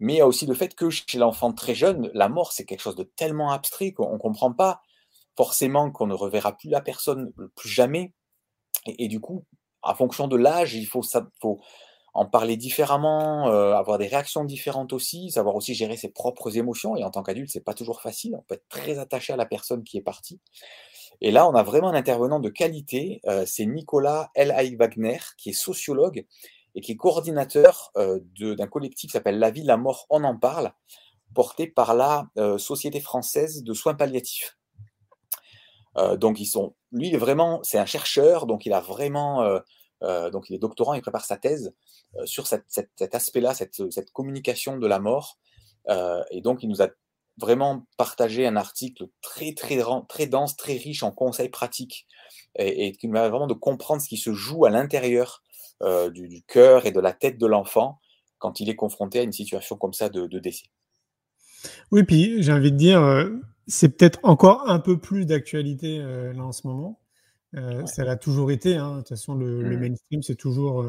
Mais il y a aussi le fait que chez l'enfant très jeune, la mort, c'est quelque chose de tellement abstrait qu'on ne comprend pas forcément qu'on ne reverra plus la personne plus jamais. Et, du coup, en fonction de l'âge, il faut, ça, faut en parler différemment, euh, avoir des réactions différentes aussi, savoir aussi gérer ses propres émotions. Et en tant qu'adulte, c'est pas toujours facile. On peut être très attaché à la personne qui est partie. Et là, on a vraiment un intervenant de qualité. Euh, c'est Nicolas L. Wagner, qui est sociologue et qui est coordinateur euh, d'un collectif qui s'appelle La vie, la mort, on en parle, porté par la euh, Société française de soins palliatifs. Euh, donc, ils sont, lui, vraiment, c'est un chercheur, donc il a vraiment, euh, donc il est doctorant, il prépare sa thèse sur cet aspect-là, cette, communication de la mort. et donc, il nous a vraiment partagé un article très, très, très dense, très riche en conseils pratiques et, qui nous permet vraiment de comprendre ce qui se joue à l'intérieur euh, du, cœur et de la tête de l'enfant quand il est confronté à une situation comme ça de, de décès. Oui, puis j'ai envie de dire, euh, c'est peut-être encore un peu plus d'actualité euh, là en ce moment. Ouais. Ça l'a toujours été. Hein. De toute façon, le, mmh. le mainstream, c'est toujours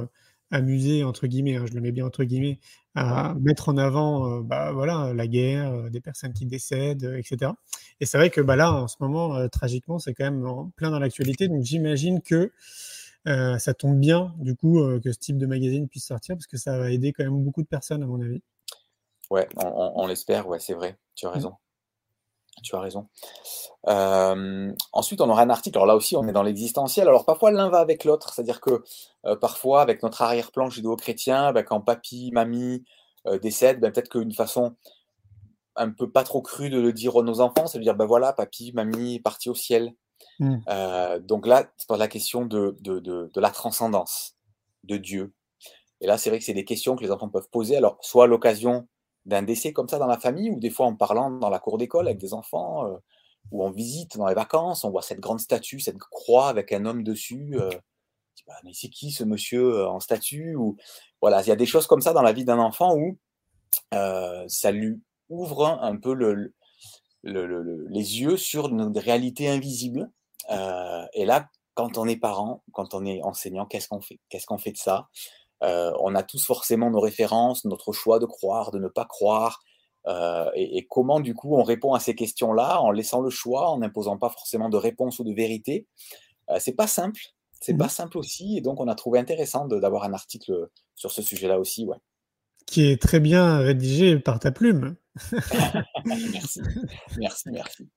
amusé, entre guillemets, hein, je le mets bien entre guillemets, à mettre en avant bah, voilà, la guerre, des personnes qui décèdent, etc. Et c'est vrai que bah, là, en ce moment, tragiquement, c'est quand même en plein dans l'actualité. Donc j'imagine que euh, ça tombe bien, du coup, euh, que ce type de magazine puisse sortir, parce que ça va aider quand même beaucoup de personnes, à mon avis. Ouais, on, on l'espère, ouais, c'est vrai, tu as raison. Mmh. Tu as raison. Euh, ensuite, on aura un article. Alors là aussi, on est dans l'existentiel. Alors parfois, l'un va avec l'autre. C'est-à-dire que euh, parfois, avec notre arrière-plan judéo-chrétien, ben, quand papy, mamie euh, décèdent, ben, peut-être qu'une façon un peu pas trop crue de le dire à nos enfants, c'est de dire, ben voilà, papy, mamie est parti au ciel. Mmh. Euh, donc là, c'est pas la question de, de, de, de, la transcendance de Dieu. Et là, c'est vrai que c'est des questions que les enfants peuvent poser. Alors, soit à l'occasion d'un décès comme ça dans la famille, ou des fois en parlant dans la cour d'école avec des enfants, euh, ou en visite dans les vacances, on voit cette grande statue, cette croix avec un homme dessus. Euh, bah, mais c'est qui ce monsieur euh, en statue ou voilà, il y a des choses comme ça dans la vie d'un enfant où euh, ça lui ouvre un peu le, le, le, les yeux sur une réalité invisible et là, quand on est parent, quand on est enseignant, qu'est-ce qu'on fait? Qu'est-ce qu'on fait de ça? Euh, On a tous forcément nos références, notre choix de croire, de ne pas croire. Euh, et, et, comment, du coup, on répond à ces questions-là en laissant le choix, en n'imposant pas forcément de réponse ou de vérité? Euh, C'est pas simple. C'est mmh. pas simple aussi. Et donc, on a trouvé intéressant d'avoir un article sur ce sujet-là aussi. Ouais. Qui est très bien rédigé par ta plume. [LAUGHS] merci. Merci, merci.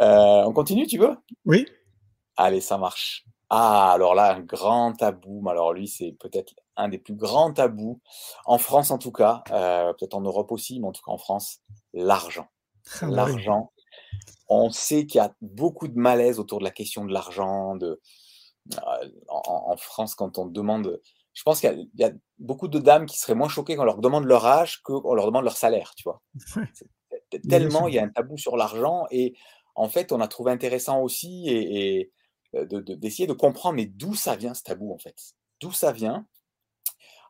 Euh, on continue, tu veux? Oui. Allez, ça marche. Ah, alors là, un grand tabou. Alors lui, c'est peut-être un des plus grands tabous, en France en tout cas, euh, peut-être en Europe aussi, mais en tout cas en France, l'argent. Ah, l'argent. On sait qu'il y a beaucoup de malaise autour de la question de l'argent. De, euh, en, en, France, quand on demande, je pense qu'il y, y, a beaucoup de dames qui seraient moins choquées quand on leur demande leur âge qu'on leur demande leur salaire, tu vois. Tellement il y a un tabou sur l'argent et en fait, on a trouvé intéressant aussi et, et d'essayer de, de, de, comprendre, mais d'où ça vient ce tabou, en fait? D'où ça vient?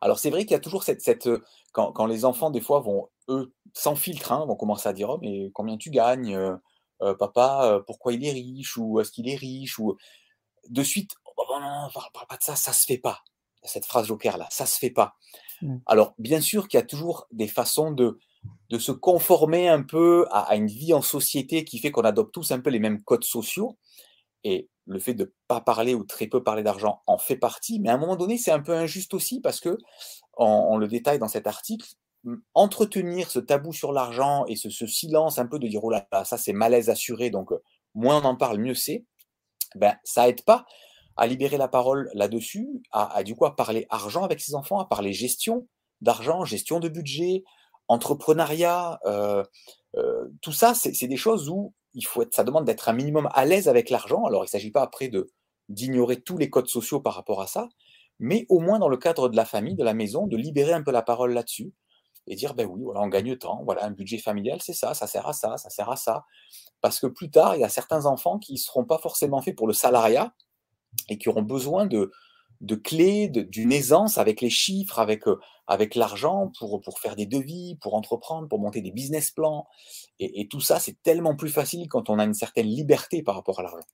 Alors, c'est vrai qu'il y a toujours cette. cette quand, quand, les enfants, des fois, vont, eux, sans filtre, hein, vont commencer à dire Oh, mais combien tu gagnes euh, euh, Papa, euh, pourquoi il est riche Ou est-ce qu'il est riche Ou de suite, oh, non, non, parle, parle pas de ça, ça se fait pas. Cette phrase joker-là, ça se fait pas. Mmh. Alors, bien sûr qu'il y a toujours des façons de de se conformer un peu à, à, une vie en société qui fait qu'on adopte tous un peu les mêmes codes sociaux. Et le fait de ne pas parler ou très peu parler d'argent en fait partie, mais à un moment donné, c'est un peu injuste aussi parce que, on, le détaille dans cet article, entretenir ce tabou sur l'argent et ce, ce, silence un peu de dire oh là là, ça c'est malaise assuré, donc moins on en parle, mieux c'est, ben ça aide pas à libérer la parole là-dessus, à, du coup à parler argent avec ses enfants, à parler gestion, d'argent, gestion de budget, entrepreneuriat, tout ça, c'est des choses où il faut être, ça demande d'être un minimum à l'aise avec l'argent. Alors, il ne s'agit pas après de d'ignorer tous les codes sociaux par rapport à ça, mais au moins dans le cadre de la famille, de la maison, de libérer un peu la parole là-dessus et dire ben oui, voilà, on gagne temps, voilà, un budget familial, c'est ça, ça sert à ça, ça sert à ça. Parce que plus tard, il y a certains enfants qui ne seront pas forcément faits pour le salariat et qui auront besoin de, de clés, d'une aisance avec les chiffres, avec, euh, avec l'argent pour, pour faire des devis, pour entreprendre, pour monter des business plans. Et, tout ça, c'est tellement plus facile quand on a une certaine liberté par rapport à l'argent.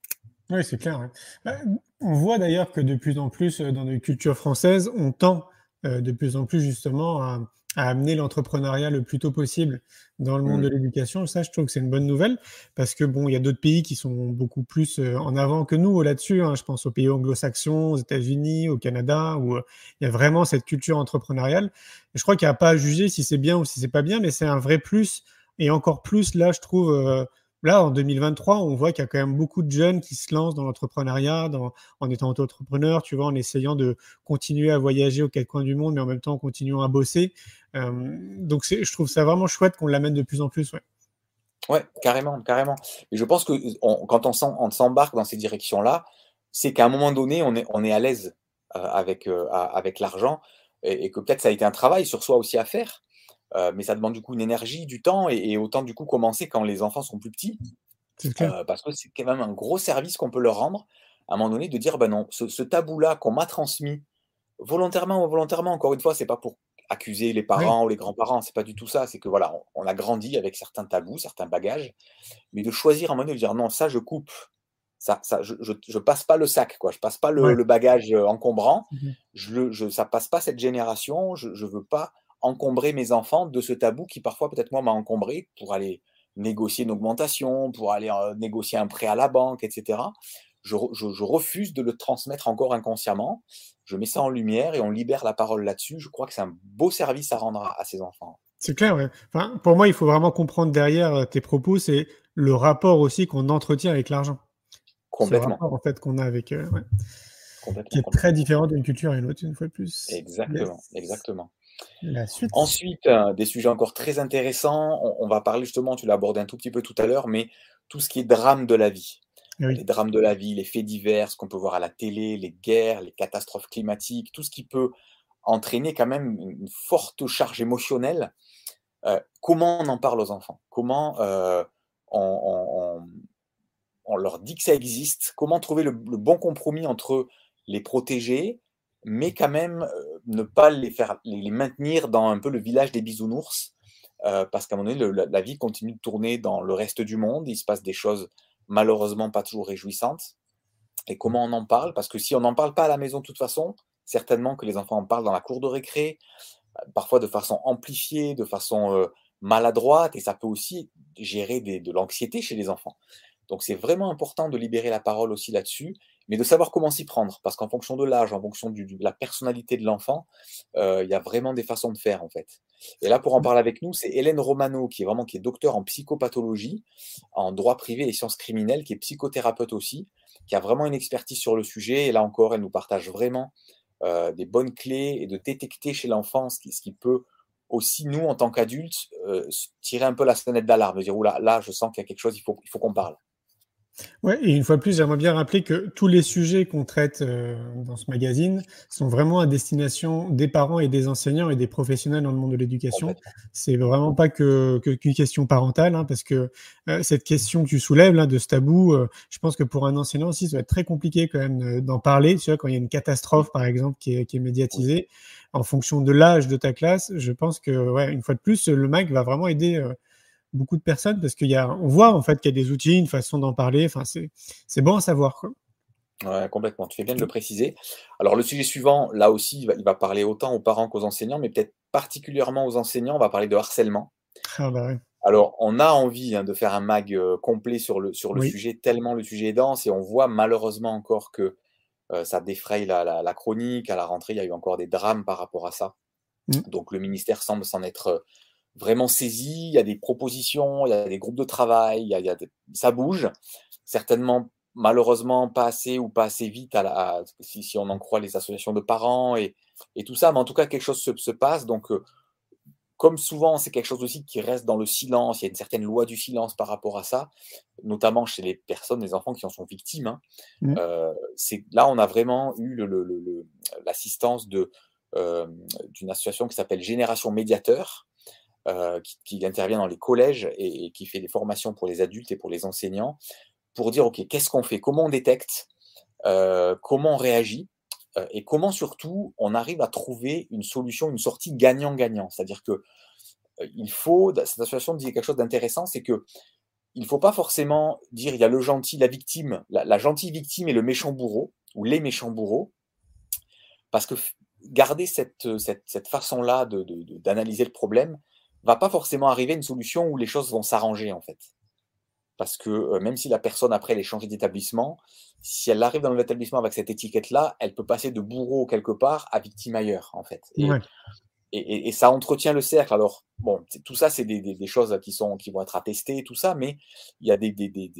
Oui, c'est clair. Bah, on voit d'ailleurs que de plus en plus euh, dans les cultures françaises, on tend euh, de plus en plus justement à, à amener l'entrepreneuriat le plus tôt possible dans le monde de mmh. l'éducation. Ça, je trouve que c'est une bonne nouvelle parce que bon, il y a d'autres pays qui sont beaucoup plus euh, en avant que nous là-dessus. Hein. Je pense aux pays anglo-saxons, aux États-Unis, au Canada, où euh, il y a vraiment cette culture entrepreneuriale. je crois qu'il n'y a pas à juger si c'est bien ou si c'est pas bien, mais c'est un vrai plus. Et encore plus, là, je trouve, euh, là, en 2023, on voit qu'il y a quand même beaucoup de jeunes qui se lancent dans l'entrepreneuriat, en étant auto-entrepreneur, tu vois, en essayant de continuer à voyager aux quatre coins du monde, mais en même temps en continuant à bosser. Euh, donc, je trouve ça vraiment chouette qu'on l'amène de plus en plus. Ouais. Carrément, carrément. Et je pense que quand on s'embarque dans ces directions-là, c'est qu'à un moment donné, on est, à l'aise euh, euh, avec l'argent et, que peut-être ça a été un travail sur soi aussi à faire. Mais ça demande du coup une énergie, du temps et, autant du coup commencer quand les enfants sont plus petits. parce que c'est quand même un gros service qu'on peut leur rendre à un moment donné de dire ben non, ce, ce tabou-là qu'on m'a transmis volontairement ou involontairement, encore une fois, c'est pas pour accuser les parents ou les grands-parents, c'est pas du tout ça. C'est que voilà, on, a grandi avec certains tabous, certains bagages, mais de choisir un moment de dire non, ça je coupe, ça, ça je, je, passe pas le sac, quoi, je passe pas le, bagage euh, encombrant, je, je, ça passe pas cette génération, je, je veux pas encombrer mes enfants de ce tabou qui parfois peut-être moi m'a encombré pour aller négocier une augmentation, pour aller euh, négocier un prêt à la banque, etc. Je, je, refuse de le transmettre encore inconsciemment je mets ça en lumière et on libère la parole là-dessus. Je crois que c'est un beau service à rendre à, ces enfants. C'est clair, ouais. Enfin, pour moi, il faut vraiment comprendre derrière euh, tes propos, c'est le rapport aussi qu'on entretient avec l'argent. Complètement. Le rapport en fait qu'on a avec eux, qui est très différent d'une culture à une autre, une fois de plus. Exactement, exactement. La suite. Ensuite, euh, des sujets encore très intéressants. On, on va parler justement, tu l'as abordé un tout petit peu tout à l'heure, mais tout ce qui est drame de la vie. Les drames de la vie, les faits divers, qu'on peut voir à la télé, les guerres, les catastrophes climatiques, tout ce qui peut entraîner quand même une forte charge émotionnelle. Euh, comment on en parle aux enfants? Comment euh, on, leur dit que ça existe? Comment trouver le, bon compromis entre les protéger, mais quand même euh, ne pas les faire les maintenir dans un peu le village des bisounours, parce qu'à un moment donné, la, vie continue de tourner dans le reste du monde. Il se passe des choses malheureusement pas toujours réjouissante. Et comment on en parle? Parce que si on n'en parle pas à la maison de toute façon, certainement que les enfants en parlent dans la cour de récré, euh, parfois de façon amplifiée, de façon euh, maladroite, et ça peut aussi gérer de l'anxiété chez les enfants. Donc c'est vraiment important de libérer la parole aussi là-dessus, mais de savoir comment s'y prendre, parce qu'en fonction de l'âge, en fonction de la personnalité de l'enfant, euh, il y a vraiment des façons de faire en fait. Et là, pour en parler avec nous, c'est Hélène Romano, qui est vraiment qui est docteur en psychopathologie, en droit privé et sciences criminelles, qui est psychothérapeute aussi, qui a vraiment une expertise sur le sujet. Et là encore, elle nous partage vraiment euh, des bonnes clés et de détecter chez l'enfant ce qui, ce qui peut aussi, nous, en tant qu'adultes, euh, tirer un peu la sonnette d'alarme, de dire, là, là, je sens qu'il y a quelque chose, il faut, il faut qu'on parle. Ouais, et une fois de plus, j'aimerais bien rappeler que tous les sujets qu'on traite euh, dans ce magazine sont vraiment à destination des parents et des enseignants et des professionnels dans le monde de l'éducation. C'est vraiment pas que qu'une question parentale, hein, parce que euh, cette question que tu soulèves là de ce tabou, euh, je pense que pour un enseignant aussi, ça va être très compliqué quand même d'en parler. Tu vois, quand il y a une catastrophe par exemple qui est, qui est médiatisée, en fonction de l'âge de ta classe, je pense que ouais, une fois de plus, le MAC va vraiment aider beaucoup de personnes parce qu'il y a, on voit en fait qu'il y a des outils, une façon d'en parler. Enfin, c'est bon à savoir. Quoi. Ouais, complètement. Tu fais bien de le préciser. Alors, le sujet suivant, là aussi, il va, parler autant aux parents qu'aux enseignants, mais peut-être particulièrement aux enseignants. On va parler de harcèlement. Ah bah Alors, on a envie hein, de faire un mag euh, complet sur le, sur le sujet, tellement le sujet est dense, et on voit malheureusement encore que euh, ça défraye la, chronique. À la rentrée, il y a eu encore des drames par rapport à ça. Mmh. Donc, le ministère semble s'en être vraiment saisi. Il y a des propositions, il y a des groupes de travail, il y a, ça bouge. Certainement malheureusement pas assez ou pas assez vite à si, on en croit les associations de parents et, tout ça, mais en tout cas quelque chose se, passe. Donc euh, comme souvent, c'est quelque chose aussi qui reste dans le silence. Il y a une certaine loi du silence par rapport à ça, notamment chez les personnes, les enfants qui en sont victimes. Hein. Mmh. Euh, là, on a vraiment eu l'assistance euh, d'une association qui s'appelle Génération Médiateur, euh, qui, intervient dans les collèges et, qui fait des formations pour les adultes et pour les enseignants pour dire, OK, qu'est-ce qu'on fait? Comment on détecte? Euh, Comment on réagit? Euh, Et comment surtout on arrive à trouver une solution, une sortie gagnant-gagnant? C'est-à-dire que il faut, cette association dit quelque chose d'intéressant, c'est que il ne faut pas forcément dire il y a le gentil, la victime, la, gentille victime et le méchant bourreau, ou les méchants bourreaux, parce que garder cette, cette, cette façon-là d'analyser de, le problème va pas forcément arriver à une solution où les choses vont s'arranger en fait parce que même si la personne après elle est changée d'établissement, si elle arrive dans l'établissement avec cette étiquette-là, elle peut passer de bourreau quelque part à victime ailleurs, en fait. Et, et, ça entretient le cercle. Alors, bon, tout ça, c'est des, des, choses qui, sont, qui vont être attestées, tout ça, mais il y a des, des,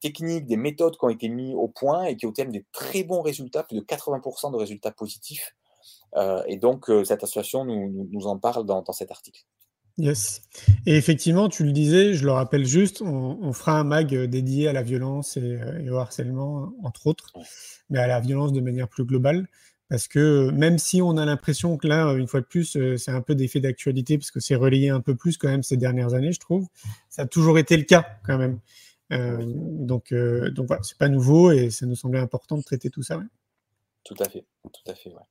techniques, des méthodes qui ont été mises au point et qui obtiennent des très bons résultats, plus de 80% de résultats positifs. Euh, et donc, cette association nous, nous, en parle dans, dans cet article. Yes. Et effectivement, tu le disais, je le rappelle juste, on, fera un mag euh, dédié à la violence euh, et, au harcèlement, entre autres, mais à la violence de manière plus globale. Parce que même si on a l'impression que là, une fois de plus, euh, c'est un peu d'effet d'actualité, parce que c'est relayé un peu plus quand même ces dernières années, je trouve, ça a toujours été le cas quand même. donc, donc voilà, c'est pas nouveau et ça nous semblait important de traiter tout ça. Tout à fait, tout à fait, ouais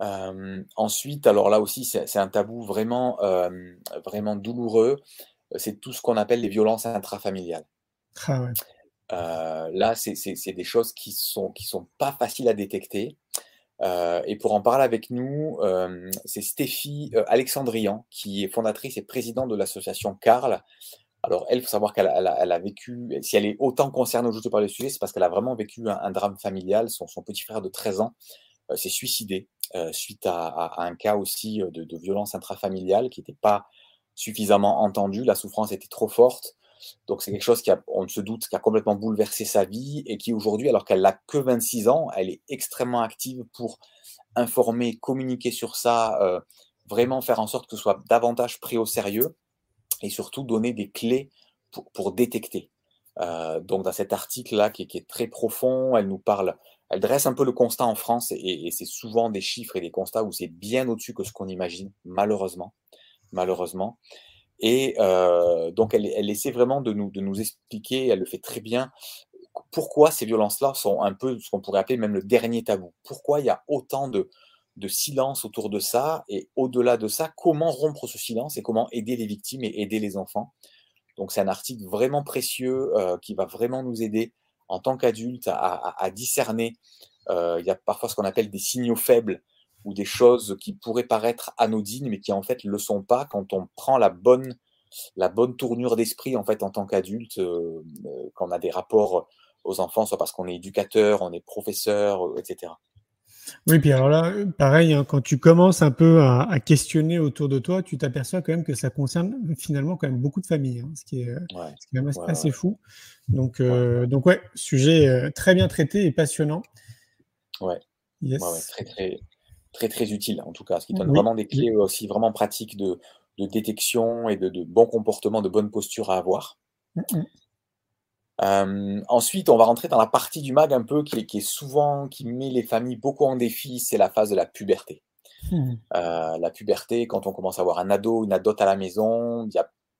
ensuite, alors là aussi, c'est un tabou vraiment, vraiment douloureux. C'est tout ce qu'on appelle les violences intrafamiliales. Ah là, c'est des choses qui sont qui sont pas faciles à détecter. et pour en parler avec nous, c'est Stéphie Alexandrian, qui est fondatrice et présidente de l'association Carl. Alors, elle, il faut savoir qu'elle a, vécu, si elle est autant concernée aujourd'hui par le sujet, c'est parce qu'elle a vraiment vécu un, drame familial. Son, son, petit frère de 13 ans s'est suicidé euh, suite à, un cas aussi euh, de, violence intrafamiliale qui n'était pas suffisamment entendu. La souffrance était trop forte. Donc c'est quelque chose qui, a, on se doute, qui a complètement bouleversé sa vie et qui aujourd'hui, alors qu'elle n'a que 26 ans, elle est extrêmement active pour informer, communiquer sur ça, euh, vraiment faire en sorte que ce soit davantage pris au sérieux et surtout donner des clés pour, détecter. donc dans cet article-là qui, est très profond, elle nous parle elle dresse un peu le constat en France et, c'est souvent des chiffres et des constats où c'est bien au-dessus que ce qu'on imagine, malheureusement. Malheureusement. Et euh, donc, elle, essaie vraiment de nous, de nous expliquer, elle le fait très bien, pourquoi ces violences-là sont un peu ce qu'on pourrait appeler même le dernier tabou. Pourquoi il y a autant de, silence autour de ça et au-delà de ça, comment rompre ce silence et comment aider les victimes et aider les enfants. Donc, c'est un article vraiment précieux euh, qui va vraiment nous aider en tant qu'adulte à, discerner. Euh, il y a parfois ce qu'on appelle des signaux faibles ou des choses qui pourraient paraître anodines, mais qui en fait ne le sont pas quand on prend la bonne, la bonne tournure d'esprit en fait tant qu'adulte, euh, euh, quand on a des rapports aux enfants, soit parce qu'on est éducateur, on est professeur, etc. Oui, puis alors là, pareil, hein, quand tu commences un peu à, questionner autour de toi, tu t'aperçois quand même que ça concerne finalement quand même beaucoup de familles, hein, ce, qui est, quand même assez, fou. Donc, euh, donc ouais, sujet euh, très bien traité et passionnant. Ouais. très, très, très, très utile en tout cas, ce qui donne vraiment des clés aussi vraiment pratiques de, détection et de, de bon comportement, de bonne posture à avoir. Mmh, mmh ensuite, on va rentrer dans la partie du mag un peu qui est, souvent, qui met les familles beaucoup en défi, c'est la phase de la puberté. Mmh. Euh, la puberté, quand on commence à avoir un ado, une adote à la maison,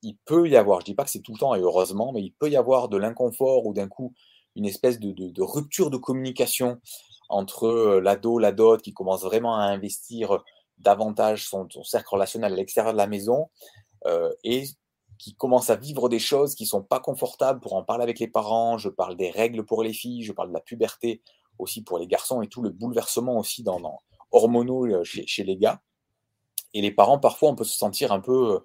il, peut y avoir, je dis pas que c'est tout le temps et heureusement, mais il peut y avoir de l'inconfort ou d'un coup une espèce de, rupture de communication entre euh, l'ado, l'adote qui commence vraiment à investir davantage son, cercle relationnel à l'extérieur de la maison euh, et qui commencent à vivre des choses qui sont pas confortables pour en parler avec les parents. Je parle des règles pour les filles, je parle de la puberté aussi pour les garçons et tout le bouleversement aussi dans, hormonaux euh, chez, les gars. Et les parents, parfois, on peut se sentir un peu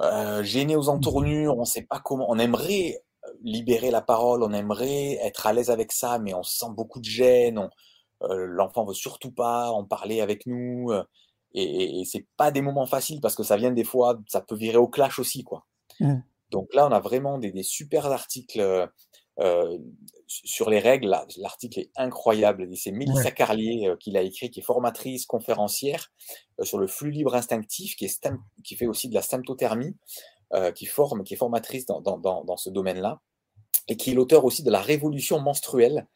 euh, gênés aux entournures. On sait pas comment. On aimerait euh, libérer la parole, on aimerait être à l'aise avec ça, mais on sent beaucoup de gêne. L'enfant veut surtout pas en parler avec nous. Et, et, c'est pas des moments faciles parce que ça vient des fois, ça peut virer au clash aussi, quoi. Mmh. Donc là, on a vraiment des, super articles sur les règles, l'article est incroyable. C'est Mélissa Carlier qui l'a écrit, qui est formatrice, conférencière sur le flux libre instinctif, qui, est qui fait aussi de la symptothermie, qui forme, qui est formatrice dans, dans, dans ce domaine-là, et qui est l'auteur aussi de La Révolution menstruelle,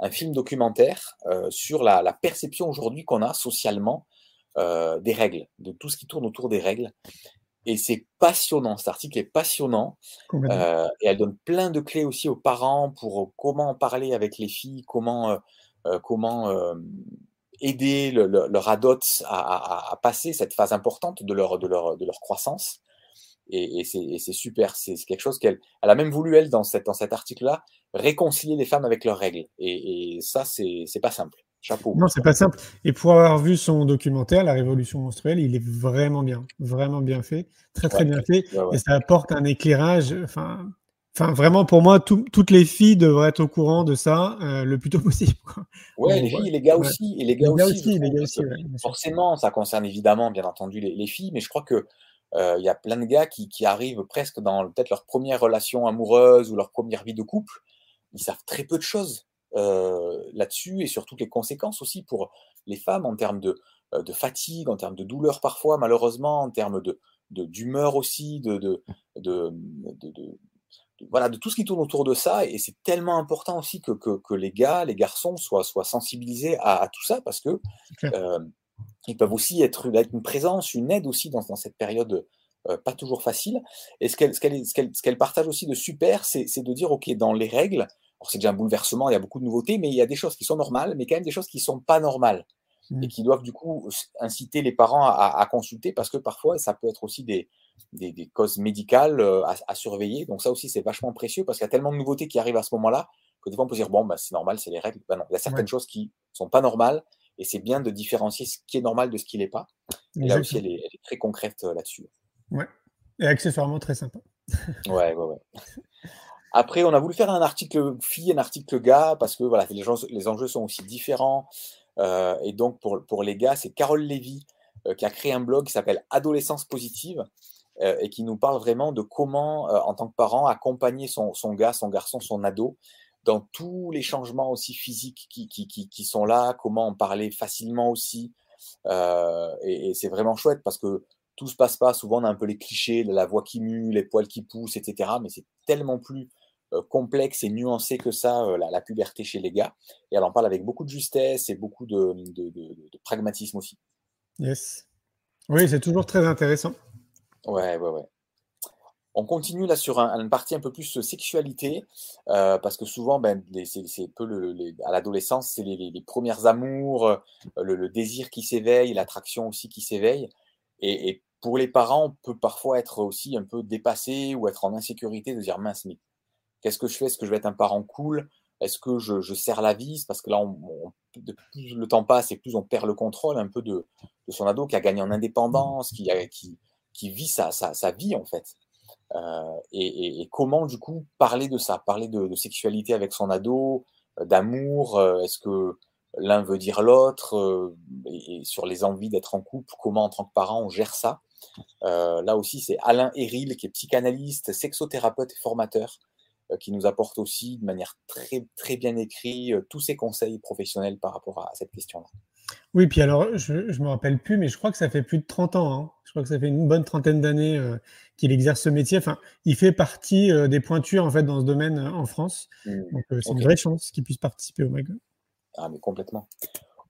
un film documentaire sur la, la perception aujourd'hui qu'on a socialement des règles, de tout ce qui tourne autour des règles. Et c'est passionnant, cet article est passionnant. Euh, et elle donne plein de clés aussi aux parents pour euh, comment parler avec les filles, comment, euh, euh comment euh, aider le, le, leur adot à, à, à, passer cette phase importante de leur, de leur, de leur croissance. Et, et c'est super, c'est quelque chose qu'elle elle a même voulu, elle, dans, cette, dans cet article-là, réconcilier les femmes avec leurs règles. Et, et ça, c'est pas simple. Chapeau. Non, c'est pas simple. Et pour avoir vu son documentaire, La Révolution menstruelle, il est vraiment bien, vraiment bien fait, très très bien fait, ouais, ouais. et ça apporte un éclairage. Enfin, enfin vraiment pour moi, tout, toutes les filles devraient être au courant de ça euh, le plus tôt possible. Quoi. Ouais, les filles, les gars aussi, et les gars, les gars aussi. aussi les gars aussi forcément, ça concerne évidemment, bien entendu, les, les filles, mais je crois que euh, il euh, y a plein de gars qui, qui arrivent presque dans peut-être leur première relation amoureuse ou leur première vie de couple, ils savent très peu de choses euh, là-dessus et sur toutes les conséquences aussi pour les femmes en termes de, euh, de fatigue, en termes de douleur parfois, malheureusement, en termes de d'humeur aussi, de, de, de, de, voilà, de tout ce qui tourne autour de ça. Et c'est tellement important aussi que, que, que, les gars, les garçons soient, soient sensibilisés à, à tout ça parce que euh, ils peuvent aussi être, être, une présence, une aide aussi dans, dans cette période euh, pas toujours facile. Et ce qu'elle qu qu qu partage aussi de super, c'est de dire, OK, dans les règles, c'est déjà un bouleversement, il y a beaucoup de nouveautés, mais il y a des choses qui sont normales, mais quand même des choses qui ne sont pas normales mmh. et qui doivent du coup inciter les parents à, à, consulter parce que parfois ça peut être aussi des, des, des causes médicales euh, à, à, surveiller. Donc ça aussi c'est vachement précieux parce qu'il y a tellement de nouveautés qui arrivent à ce moment-là que des fois on peut dire bon bah, c'est normal, c'est les règles. Ben non, il y a certaines ouais. choses qui sont pas normales et c'est bien de différencier ce qui est normal de ce qui n'est pas. Et là aussi elle est, elle est très concrète euh, là-dessus. Ouais. Et accessoirement très sympa. ouais, ouais, ouais. [LAUGHS] Après, on a voulu faire un article fille, un article gars, parce que voilà, les, enjeux sont aussi différents. Euh, et donc, pour, les gars, c'est Carole Lévy euh, qui a créé un blog qui s'appelle Adolescence positive euh, et qui nous parle vraiment de comment, en tant que parent, accompagner son, gars, son garçon, son ado dans tous les changements aussi physiques qui, sont là, comment en parler facilement aussi. Et, c'est vraiment chouette parce que tout se passe pas. Souvent, on a un peu les clichés, la voix qui mue, les poils qui poussent, etc. Mais c'est tellement plus complexe et nuancé que ça, euh, la, la, puberté chez les gars. Et elle en parle avec beaucoup de justesse et beaucoup de, de, de, de pragmatisme aussi. Yes. Oui, c'est toujours très intéressant. Ouais, ouais, ouais. On continue là sur un, une partie un peu plus sexualité, euh, parce que souvent, ben, c'est peu le, les, à l'adolescence, c'est les, les, premières amours, euh, le, le désir qui s'éveille, l'attraction aussi qui s'éveille. Et, et, pour les parents, on peut parfois être aussi un peu dépassé ou être en insécurité de dire mince, mais Qu'est-ce que je fais? Est-ce que je vais être un parent cool? Est-ce que je, je, serre la vis? Parce que là, on, on, plus le temps passe et plus on perd le contrôle un peu de, de son ado qui a gagné en indépendance, qui, a, qui, qui vit sa, sa, sa, vie en fait. Euh, et, et, et, comment du coup parler de ça? Parler de, de sexualité avec son ado, euh, d'amour euh, Est-ce que l'un veut dire l'autre et, et, sur les envies d'être en couple, comment en tant que parent on gère ça? Euh, Là aussi, c'est Alain Héril qui est psychanalyste, sexothérapeute et formateur qui nous apporte aussi de manière très, très bien écrite euh, tous ses conseils professionnels par rapport à cette question-là. Oui, puis alors, je ne me rappelle plus, mais je crois que ça fait plus de 30 ans. Hein. Je crois que ça fait une bonne trentaine d'années euh, qu'il exerce ce métier. Enfin, il fait partie euh, des pointures en fait dans ce domaine euh, en France. Mmh. Donc, c'est okay. une vraie chance qu'il puisse participer au MAG. Ah, mais complètement.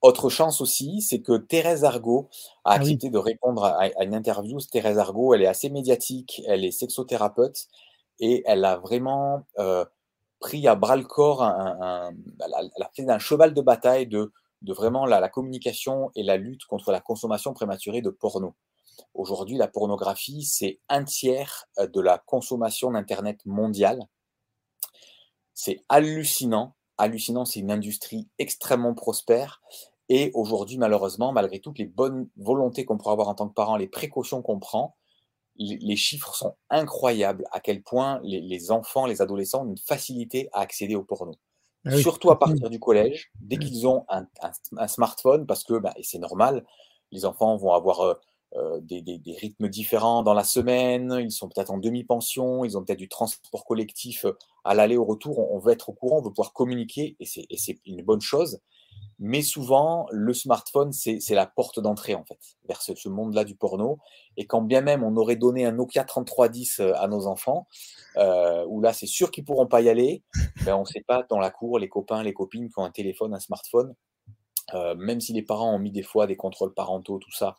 Autre chance aussi, c'est que Thérèse Argot a ah, accepté oui. de répondre à, à, une interview. Thérèse Argot, elle est assez médiatique, elle est sexothérapeute et elle a vraiment euh, pris à bras le corps, un, elle a fait un cheval de bataille de, de vraiment la, la, communication et la lutte contre la consommation prématurée de porno. Aujourd'hui, la pornographie, c'est un tiers euh, de la consommation d'Internet mondiale. C'est hallucinant. Hallucinant, c'est une industrie extrêmement prospère. Et aujourd'hui, malheureusement, malgré toutes les bonnes volontés qu'on pourrait avoir en tant que parent, les précautions qu'on prend, les chiffres sont incroyables à quel point les, les, enfants, les adolescents ont une facilité à accéder au porno. Ah oui. Surtout à partir du collège, dès qu'ils ont un, un, un, smartphone, parce que, bah, et c'est normal, les enfants vont avoir euh, des, des, rythmes différents dans la semaine, ils sont peut-être en demi-pension, ils ont peut-être du transport collectif à l'aller, au retour. On, on, veut être au courant, on veut pouvoir communiquer et c'est une bonne chose. Mais souvent, le smartphone, c'est la porte d'entrée, en fait, vers ce, monde-là du porno. Et quand bien même on aurait donné un Nokia 3310 euh, à nos enfants, euh, où là, c'est sûr qu'ils pourront pas y aller, ben, on ne sait pas dans la cour, les copains, les copines qui ont un téléphone, un smartphone, euh, même si les parents ont mis des fois des contrôles parentaux, tout ça,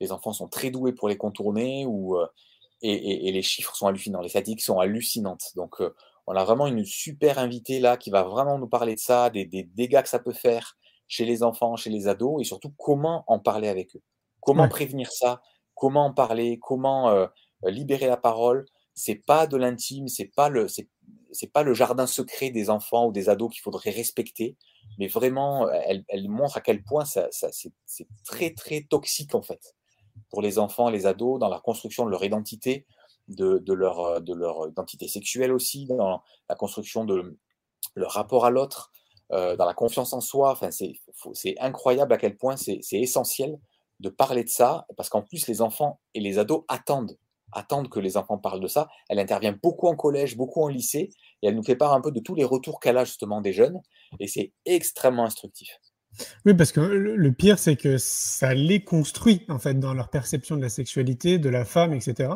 les enfants sont très doués pour les contourner ou, et, les chiffres sont hallucinants, les statistiques sont hallucinantes. Donc, on a vraiment une super invitée là qui va vraiment nous parler de ça, des dégâts que ça peut faire, chez les enfants, chez les ados, et surtout comment en parler avec eux. Comment prévenir ça Comment en parler Comment euh, libérer la parole. C'est pas de l'intime, c'est pas le c'est pas le jardin secret des enfants ou des ados qu'il faudrait respecter, mais vraiment, elle, montre à quel point ça, c'est très très toxique en fait pour les enfants les ados dans la construction de leur identité, de, leur, de leur identité sexuelle aussi, dans la construction de leur rapport à l'autre, euh, dans la confiance en soi. Enfin, c'est incroyable à quel point c'est essentiel de parler de ça, parce qu'en plus, les enfants et les ados attendent, attendent que les enfants parlent de ça. Elle intervient beaucoup en collège, beaucoup en lycée, et elle nous fait part un peu de tous les retours qu'elle a justement des jeunes, et c'est extrêmement instructif. Oui, parce que le pire, c'est que ça les construit, en fait, dans leur perception de la sexualité, de la femme, etc.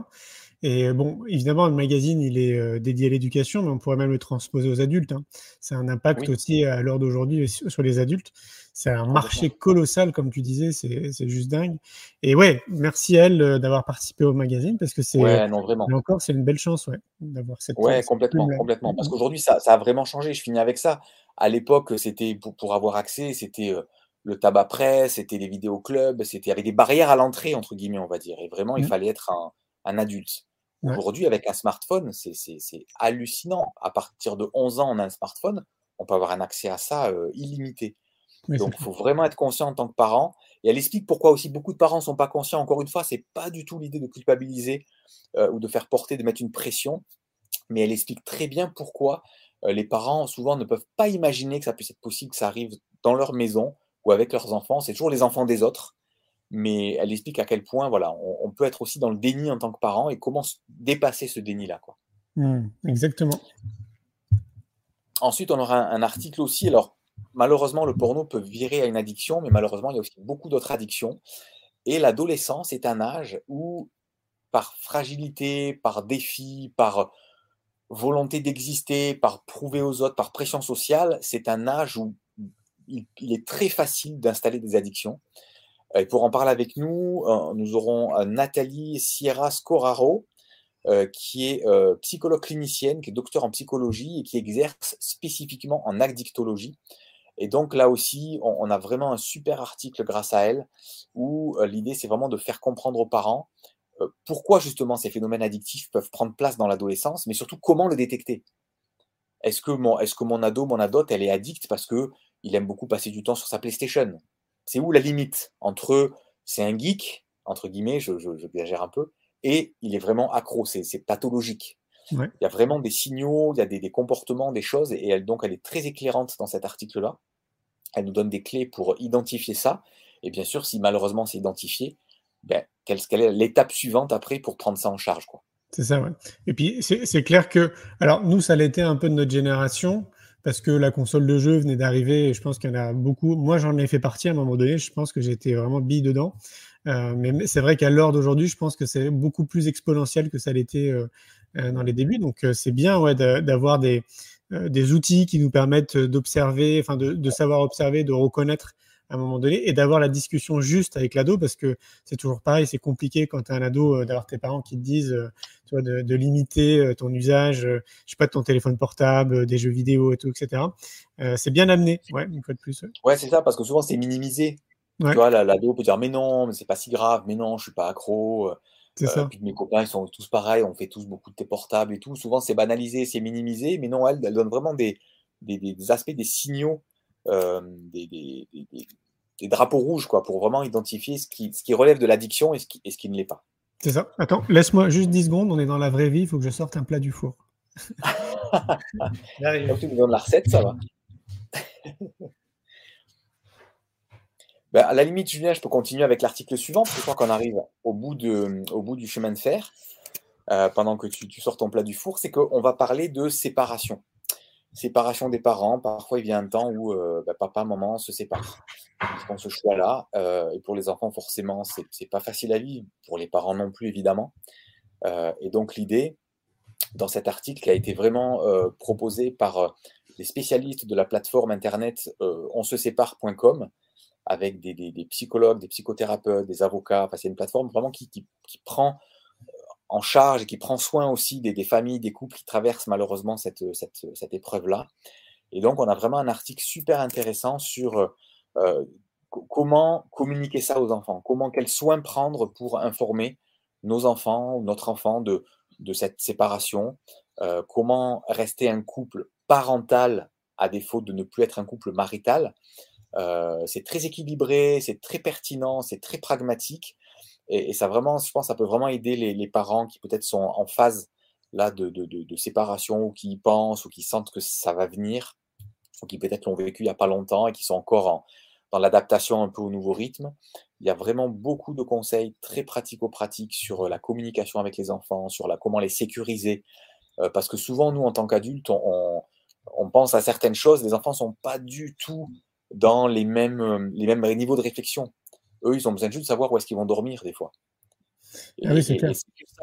Et bon, évidemment, le magazine, il est euh, dédié à l'éducation, mais on pourrait même le transposer aux adultes. Hein. C'est un impact aussi à l'heure d'aujourd'hui sur les adultes. C'est un marché colossal, comme tu disais, c'est juste dingue. Et ouais, merci à elle euh, d'avoir participé au magazine, parce que c'est ouais, encore, c'est une belle chance ouais, d'avoir cette. Ouais, complètement, complètement. Parce qu'aujourd'hui, ça, ça, a vraiment changé. Je finis avec ça. À l'époque, c'était pour, pour, avoir accès, c'était euh, le tabac presse, c'était les vidéoclubs, c'était avec des barrières à l'entrée, entre guillemets, on va dire. Et vraiment, il mmh. fallait être un un adulte. Aujourd'hui, avec un smartphone, c'est hallucinant. À partir de 11 ans, on a un smartphone, on peut avoir un accès à ça euh, illimité. Donc, il faut vraiment être conscient en tant que parent. Et elle explique pourquoi aussi beaucoup de parents ne sont pas conscients. Encore une fois, ce n'est pas du tout l'idée de culpabiliser euh, ou de faire porter, de mettre une pression. Mais elle explique très bien pourquoi euh, les parents, souvent, ne peuvent pas imaginer que ça puisse être possible que ça arrive dans leur maison ou avec leurs enfants. C'est toujours les enfants des autres mais elle explique à quel point voilà, on, peut être aussi dans le déni en tant que parent et comment dépasser ce déni-là. Quoi. Mmh, exactement. Ensuite, on aura un, article aussi. Alors, malheureusement, le porno peut virer à une addiction, mais malheureusement, il y a aussi beaucoup d'autres addictions. Et l'adolescence est un âge où, par fragilité, par défi, par volonté d'exister, par prouver aux autres, par pression sociale, c'est un âge où il est très facile d'installer des addictions. Et pour en parler avec nous, euh, nous aurons euh, Nathalie Sierra Scoraro, euh, qui est psychologue clinicienne, qui est docteur en psychologie et qui exerce spécifiquement en addictologie. Et donc là aussi, on, a vraiment un super article grâce à elle, où l'idée c'est vraiment de faire comprendre aux parents pourquoi justement ces phénomènes addictifs peuvent prendre place dans l'adolescence, mais surtout comment le détecter. Est-ce que mon, ado, mon adote, elle est addicte parce que il aime beaucoup passer du temps sur sa PlayStation? C'est où la limite entre c'est un geek, entre guillemets, je, je, un peu, et il est vraiment accro, c'est pathologique. Il y a vraiment des signaux, il y a des, comportements, des choses, et elle, donc elle est très éclairante dans cet article-là. Elle nous donne des clés pour identifier ça. Et bien sûr, si malheureusement c'est identifié, ben, quelle, quelle, est l'étape suivante après pour prendre ça en charge quoi. C'est ça, ouais. Et puis c'est clair que, alors nous, ça l'était un peu de notre génération parce que la console de jeu venait d'arriver et je pense qu'il y en a beaucoup. Moi, j'en ai fait partie à un moment donné. Je pense que j'étais vraiment bille dedans. Euh, mais c'est vrai qu'à l'heure d'aujourd'hui, je pense que c'est beaucoup plus exponentiel que ça l'était euh, euh, dans les débuts. Donc, c'est bien d'avoir des, outils qui nous permettent d'observer, enfin de, savoir observer, de reconnaître à un moment donné et d'avoir la discussion juste avec l'ado parce que c'est toujours pareil, c'est compliqué quand tu as un ado d'avoir tes parents qui te disent tu vois, de, de, limiter ton usage, je sais pas, de ton téléphone portable, des jeux vidéo et tout, etc. c'est bien amené, ouais, une fois de plus. Ouais, c'est ça, parce que souvent c'est minimisé. Tu vois, l'ado peut dire mais non, mais c'est pas si grave, mais non, je suis pas accro. C'est ça. Puis mes copains, ils sont tous pareils, on fait tous beaucoup de tes portables et tout. Souvent, c'est banalisé, c'est minimisé, mais non, elle, elle donne vraiment des, des, des aspects, des signaux euh, des, des, des, drapeaux rouges quoi, pour vraiment identifier ce qui, ce qui relève de l'addiction et, ce qui, et ce qui ne l'est pas. C'est ça. Attends, laisse-moi juste 10 secondes, on est dans la vraie vie, il faut que je sorte un plat du four. [LAUGHS] Donc tu nous donnes la recette, ça va. Ben, à la limite, Julien, je peux continuer avec l'article suivant, parce que je crois qu'on arrive au bout, de, au bout du chemin de fer, euh, pendant que tu, tu, sors ton plat du four, c'est qu'on va parler de séparation. Séparation des parents. Parfois, il vient un temps où euh, ben, papa, maman se séparent. Ils font ce choix-là. Euh, et pour les enfants, forcément, c'est pas facile à vivre. Pour les parents non plus, évidemment. Euh, et donc, l'idée, dans cet article qui a été vraiment euh, proposé par les spécialistes de la plateforme internet on se sépare.com, avec des, psychologues, des psychothérapeutes, des avocats. Enfin, c'est une plateforme vraiment qui, prend en charge et qui prend soin aussi des, familles, des couples qui traversent malheureusement cette, cette, cette épreuve-là. Et donc, on a vraiment un article super intéressant sur euh, comment communiquer ça aux enfants, comment, quels soins prendre pour informer nos enfants notre enfant de, de cette séparation, euh, comment rester un couple parental à défaut de ne plus être un couple marital. Euh, c'est très équilibré, c'est très pertinent, c'est très pragmatique. Et, ça vraiment, je pense, ça peut vraiment aider les, parents qui peut-être sont en phase là de, séparation ou qui y pensent ou qui sentent que ça va venir ou qui peut-être l'ont vécu il n'y a pas longtemps et qui sont encore en, dans l'adaptation un peu au nouveau rythme. Il y a vraiment beaucoup de conseils très pratico-pratiques sur la communication avec les enfants, sur la, comment les sécuriser. Euh, parce que souvent, nous, en tant qu'adultes, on, pense à certaines choses. Les enfants ne sont pas du tout dans les mêmes, les mêmes niveaux de réflexion. Eux, ils ont besoin juste de savoir où est-ce qu'ils vont dormir, des fois. Ah oui, et, et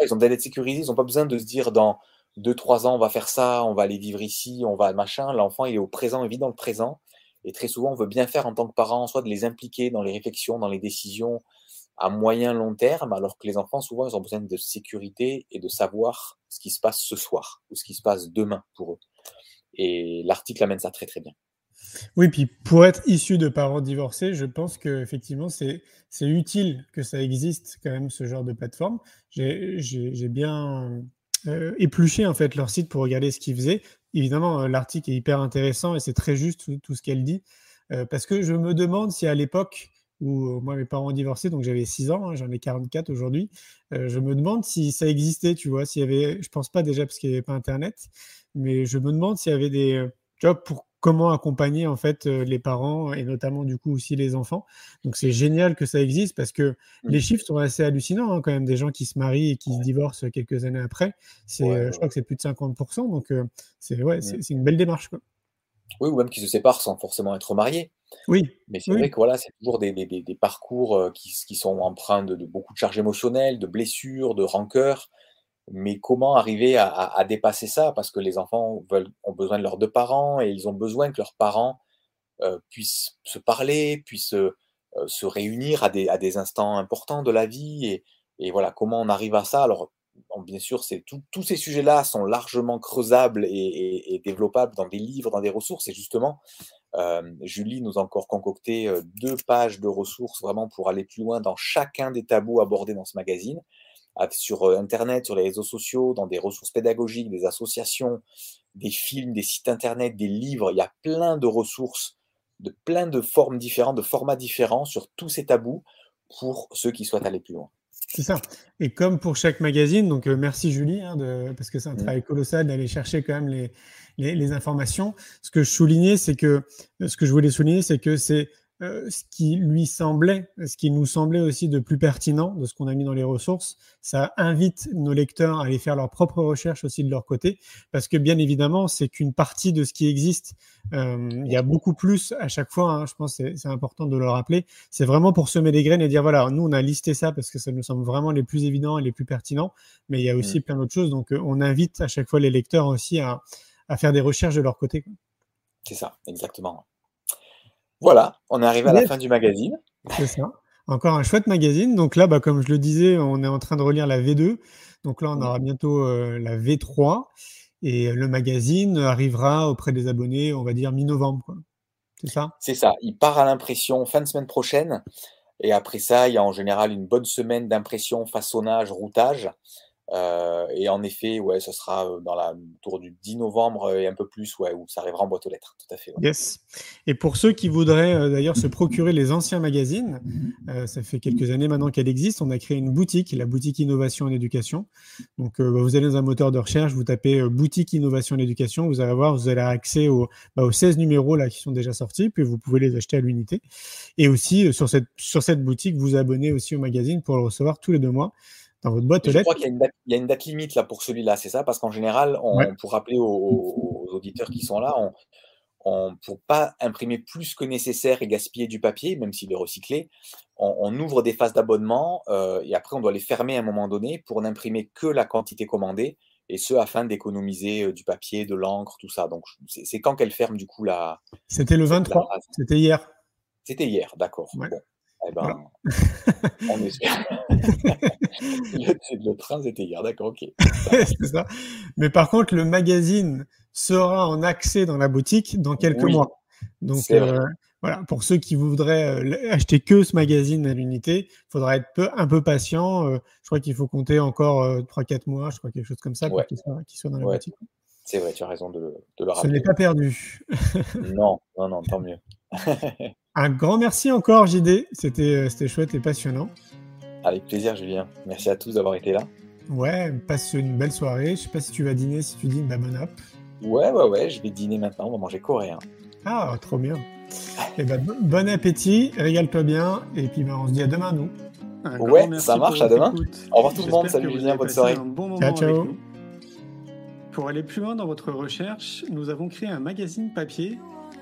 ils ont besoin d'être sécurisés. Ils n'ont pas besoin de se dire dans deux, trois ans, on va faire ça, on va aller vivre ici, on va machin. L'enfant, il est au présent, il vit dans le présent. Et très souvent, on veut bien faire en tant que parent, soit de les impliquer dans les réflexions, dans les décisions à moyen, long terme, alors que les enfants, souvent, ils ont besoin de sécurité et de savoir ce qui se passe ce soir ou ce qui se passe demain pour eux. Et l'article amène ça très, très bien. Oui, puis pour être issu de parents divorcés, je pense qu'effectivement, c'est utile que ça existe quand même, ce genre de plateforme. J'ai bien euh, épluché en fait leur site pour regarder ce qu'ils faisaient évidemment, euh, l'article est hyper intéressant et c'est très juste tout, tout ce qu'elle dit. Euh, parce que je me demande si à l'époque où moi mes parents ont divorcé, donc j'avais 6 ans, hein, j'en ai 44 aujourd'hui, je me demande si ça existait, tu vois, s'il y avait, je pense pas déjà parce qu'il n'y avait pas Internet, mais je me demande s'il y avait des, tu pour comment accompagner en fait les parents et notamment du coup aussi les enfants. Donc c'est génial que ça existe parce que mmh. les chiffres sont assez hallucinants hein, quand même des gens qui se marient et qui ouais. se divorcent quelques années après. C'est, ouais, je crois que c'est plus de 50%. Donc euh, c'est ouais, mmh. c'est une belle démarche. Quoi. Oui, ou même qui se séparent sans forcément être mariés. Oui. Mais c'est oui. vrai que voilà, c'est toujours des, des, des parcours qui, qui, sont empreints de, de, beaucoup de charges émotionnelles, de blessures, de rancœurs mais comment arriver à, dépasser ça? Parce que les enfants veulent, ont besoin de leurs deux parents et ils ont besoin que leurs parents euh, puissent se parler, puissent euh, se réunir à des, à des, instants importants de la vie. Et, voilà, comment on arrive à ça? Alors, bien sûr, tous ces sujets-là sont largement creusables et, développables dans des livres, dans des ressources. Et justement, euh, Julie nous a encore concocté deux pages de ressources vraiment pour aller plus loin dans chacun des tabous abordés dans ce magazine sur euh, Internet, sur les réseaux sociaux, dans des ressources pédagogiques, des associations, des films, des sites Internet, des livres. Il y a plein de ressources, de plein de formes différentes, de formats différents sur tous ces tabous pour ceux qui souhaitent aller plus loin. C'est ça. Et comme pour chaque magazine, donc euh, merci Julie, hein, de, parce que c'est un mmh. travail colossal d'aller chercher quand même les, les, les, informations. Ce que je soulignais, c'est que ce que je voulais souligner, c'est que c'est euh, ce qui lui semblait, ce qui nous semblait aussi de plus pertinent de ce qu'on a mis dans les ressources, ça invite nos lecteurs à aller faire leurs propres recherches aussi de leur côté, parce que bien évidemment, c'est qu'une partie de ce qui existe. Euh, il y a beaucoup plus à chaque fois, hein, je pense que c'est important de le rappeler. C'est vraiment pour semer des graines et dire, voilà, nous, on a listé ça parce que ça nous semble vraiment les plus évidents et les plus pertinents, mais il y a aussi mmh. plein d'autres choses. Donc, euh, on invite à chaque fois les lecteurs aussi à, à faire des recherches de leur côté. C'est ça, exactement. Voilà, on est arrivé à la fin du magazine. C'est ça. Encore un chouette magazine. Donc là, bah, comme je le disais, on est en train de relire la V2. Donc là, on aura bientôt euh, la V3. Et le magazine arrivera auprès des abonnés, on va dire mi-novembre. C'est ça? C'est ça. Il part à l'impression fin de semaine prochaine. Et après ça, il y a en général une bonne semaine d'impression, façonnage, routage. Euh, et en effet, ouais, ce sera dans la, autour du 10 novembre et un peu plus, ouais, où ça arrivera en boîte aux lettres, tout à fait. Yes. Et pour ceux qui voudraient d'ailleurs se procurer les anciens magazines, ça fait quelques années maintenant qu'elle existe, on a créé une boutique, la boutique Innovation en Éducation. Donc bah, vous allez dans un moteur de recherche, vous tapez boutique Innovation en Éducation, vous allez voir, vous allez accès bah, aux 16 numéros là qui sont déjà sortis, puis vous pouvez les acheter à l'unité. Et aussi sur cette, sur cette boutique, vous abonnez aussi au magazine pour le recevoir tous les deux mois dans votre boîte aux lettres. Je crois qu'il y, a une date limite là pour celui-là, c'est ça? Parce qu'en général, on, pour rappeler aux, auditeurs qui sont là, on, ne pour pas imprimer plus que nécessaire et gaspiller du papier, même s'il est recyclé, on, ouvre des phases d'abonnement euh, et après on doit les fermer à un moment donné pour n'imprimer que la quantité commandée et ce afin d'économiser euh, du papier, de l'encre, tout ça. Donc c'est quand qu'elle ferme du coup la. C'était le 23, c'était hier. C'était hier, d'accord. Eh ben, on [LAUGHS] espère. [LAUGHS] le, train, c'était hier, d'accord, ok. c'est ça. Mais par contre, le magazine sera en accès dans la boutique dans quelques mois. Donc, euh, voilà, pour ceux qui voudraient euh, acheter que ce magazine à l'unité, il faudra être peu, un peu patient. Euh, je crois qu'il faut compter encore 3-4 mois, je crois quelque chose comme ça, pour qu'il soit, dans la boutique. C'est vrai, tu as raison de, de le rappeler. Ce n'est pas perdu. non, non, non, tant mieux. [LAUGHS] Un grand merci encore, JD. Euh, c'était chouette et passionnant. Avec plaisir, Julien. Merci à tous d'avoir été là. Ouais, passe une belle soirée. Je sais pas si tu vas dîner, si tu dînes, bah bon app. Ouais, ouais, ouais, je vais dîner maintenant. On va manger coréen. Ah, trop bien. et [LAUGHS] eh ben, bon appétit, régale-toi bien. Et puis, bah, on se dit à demain, nous. ouais, ça marche, à demain. Au revoir tout le monde. Salut, Julien. Bonne soirée. ciao, ciao. Pour aller plus loin dans votre recherche, nous avons créé un magazine papier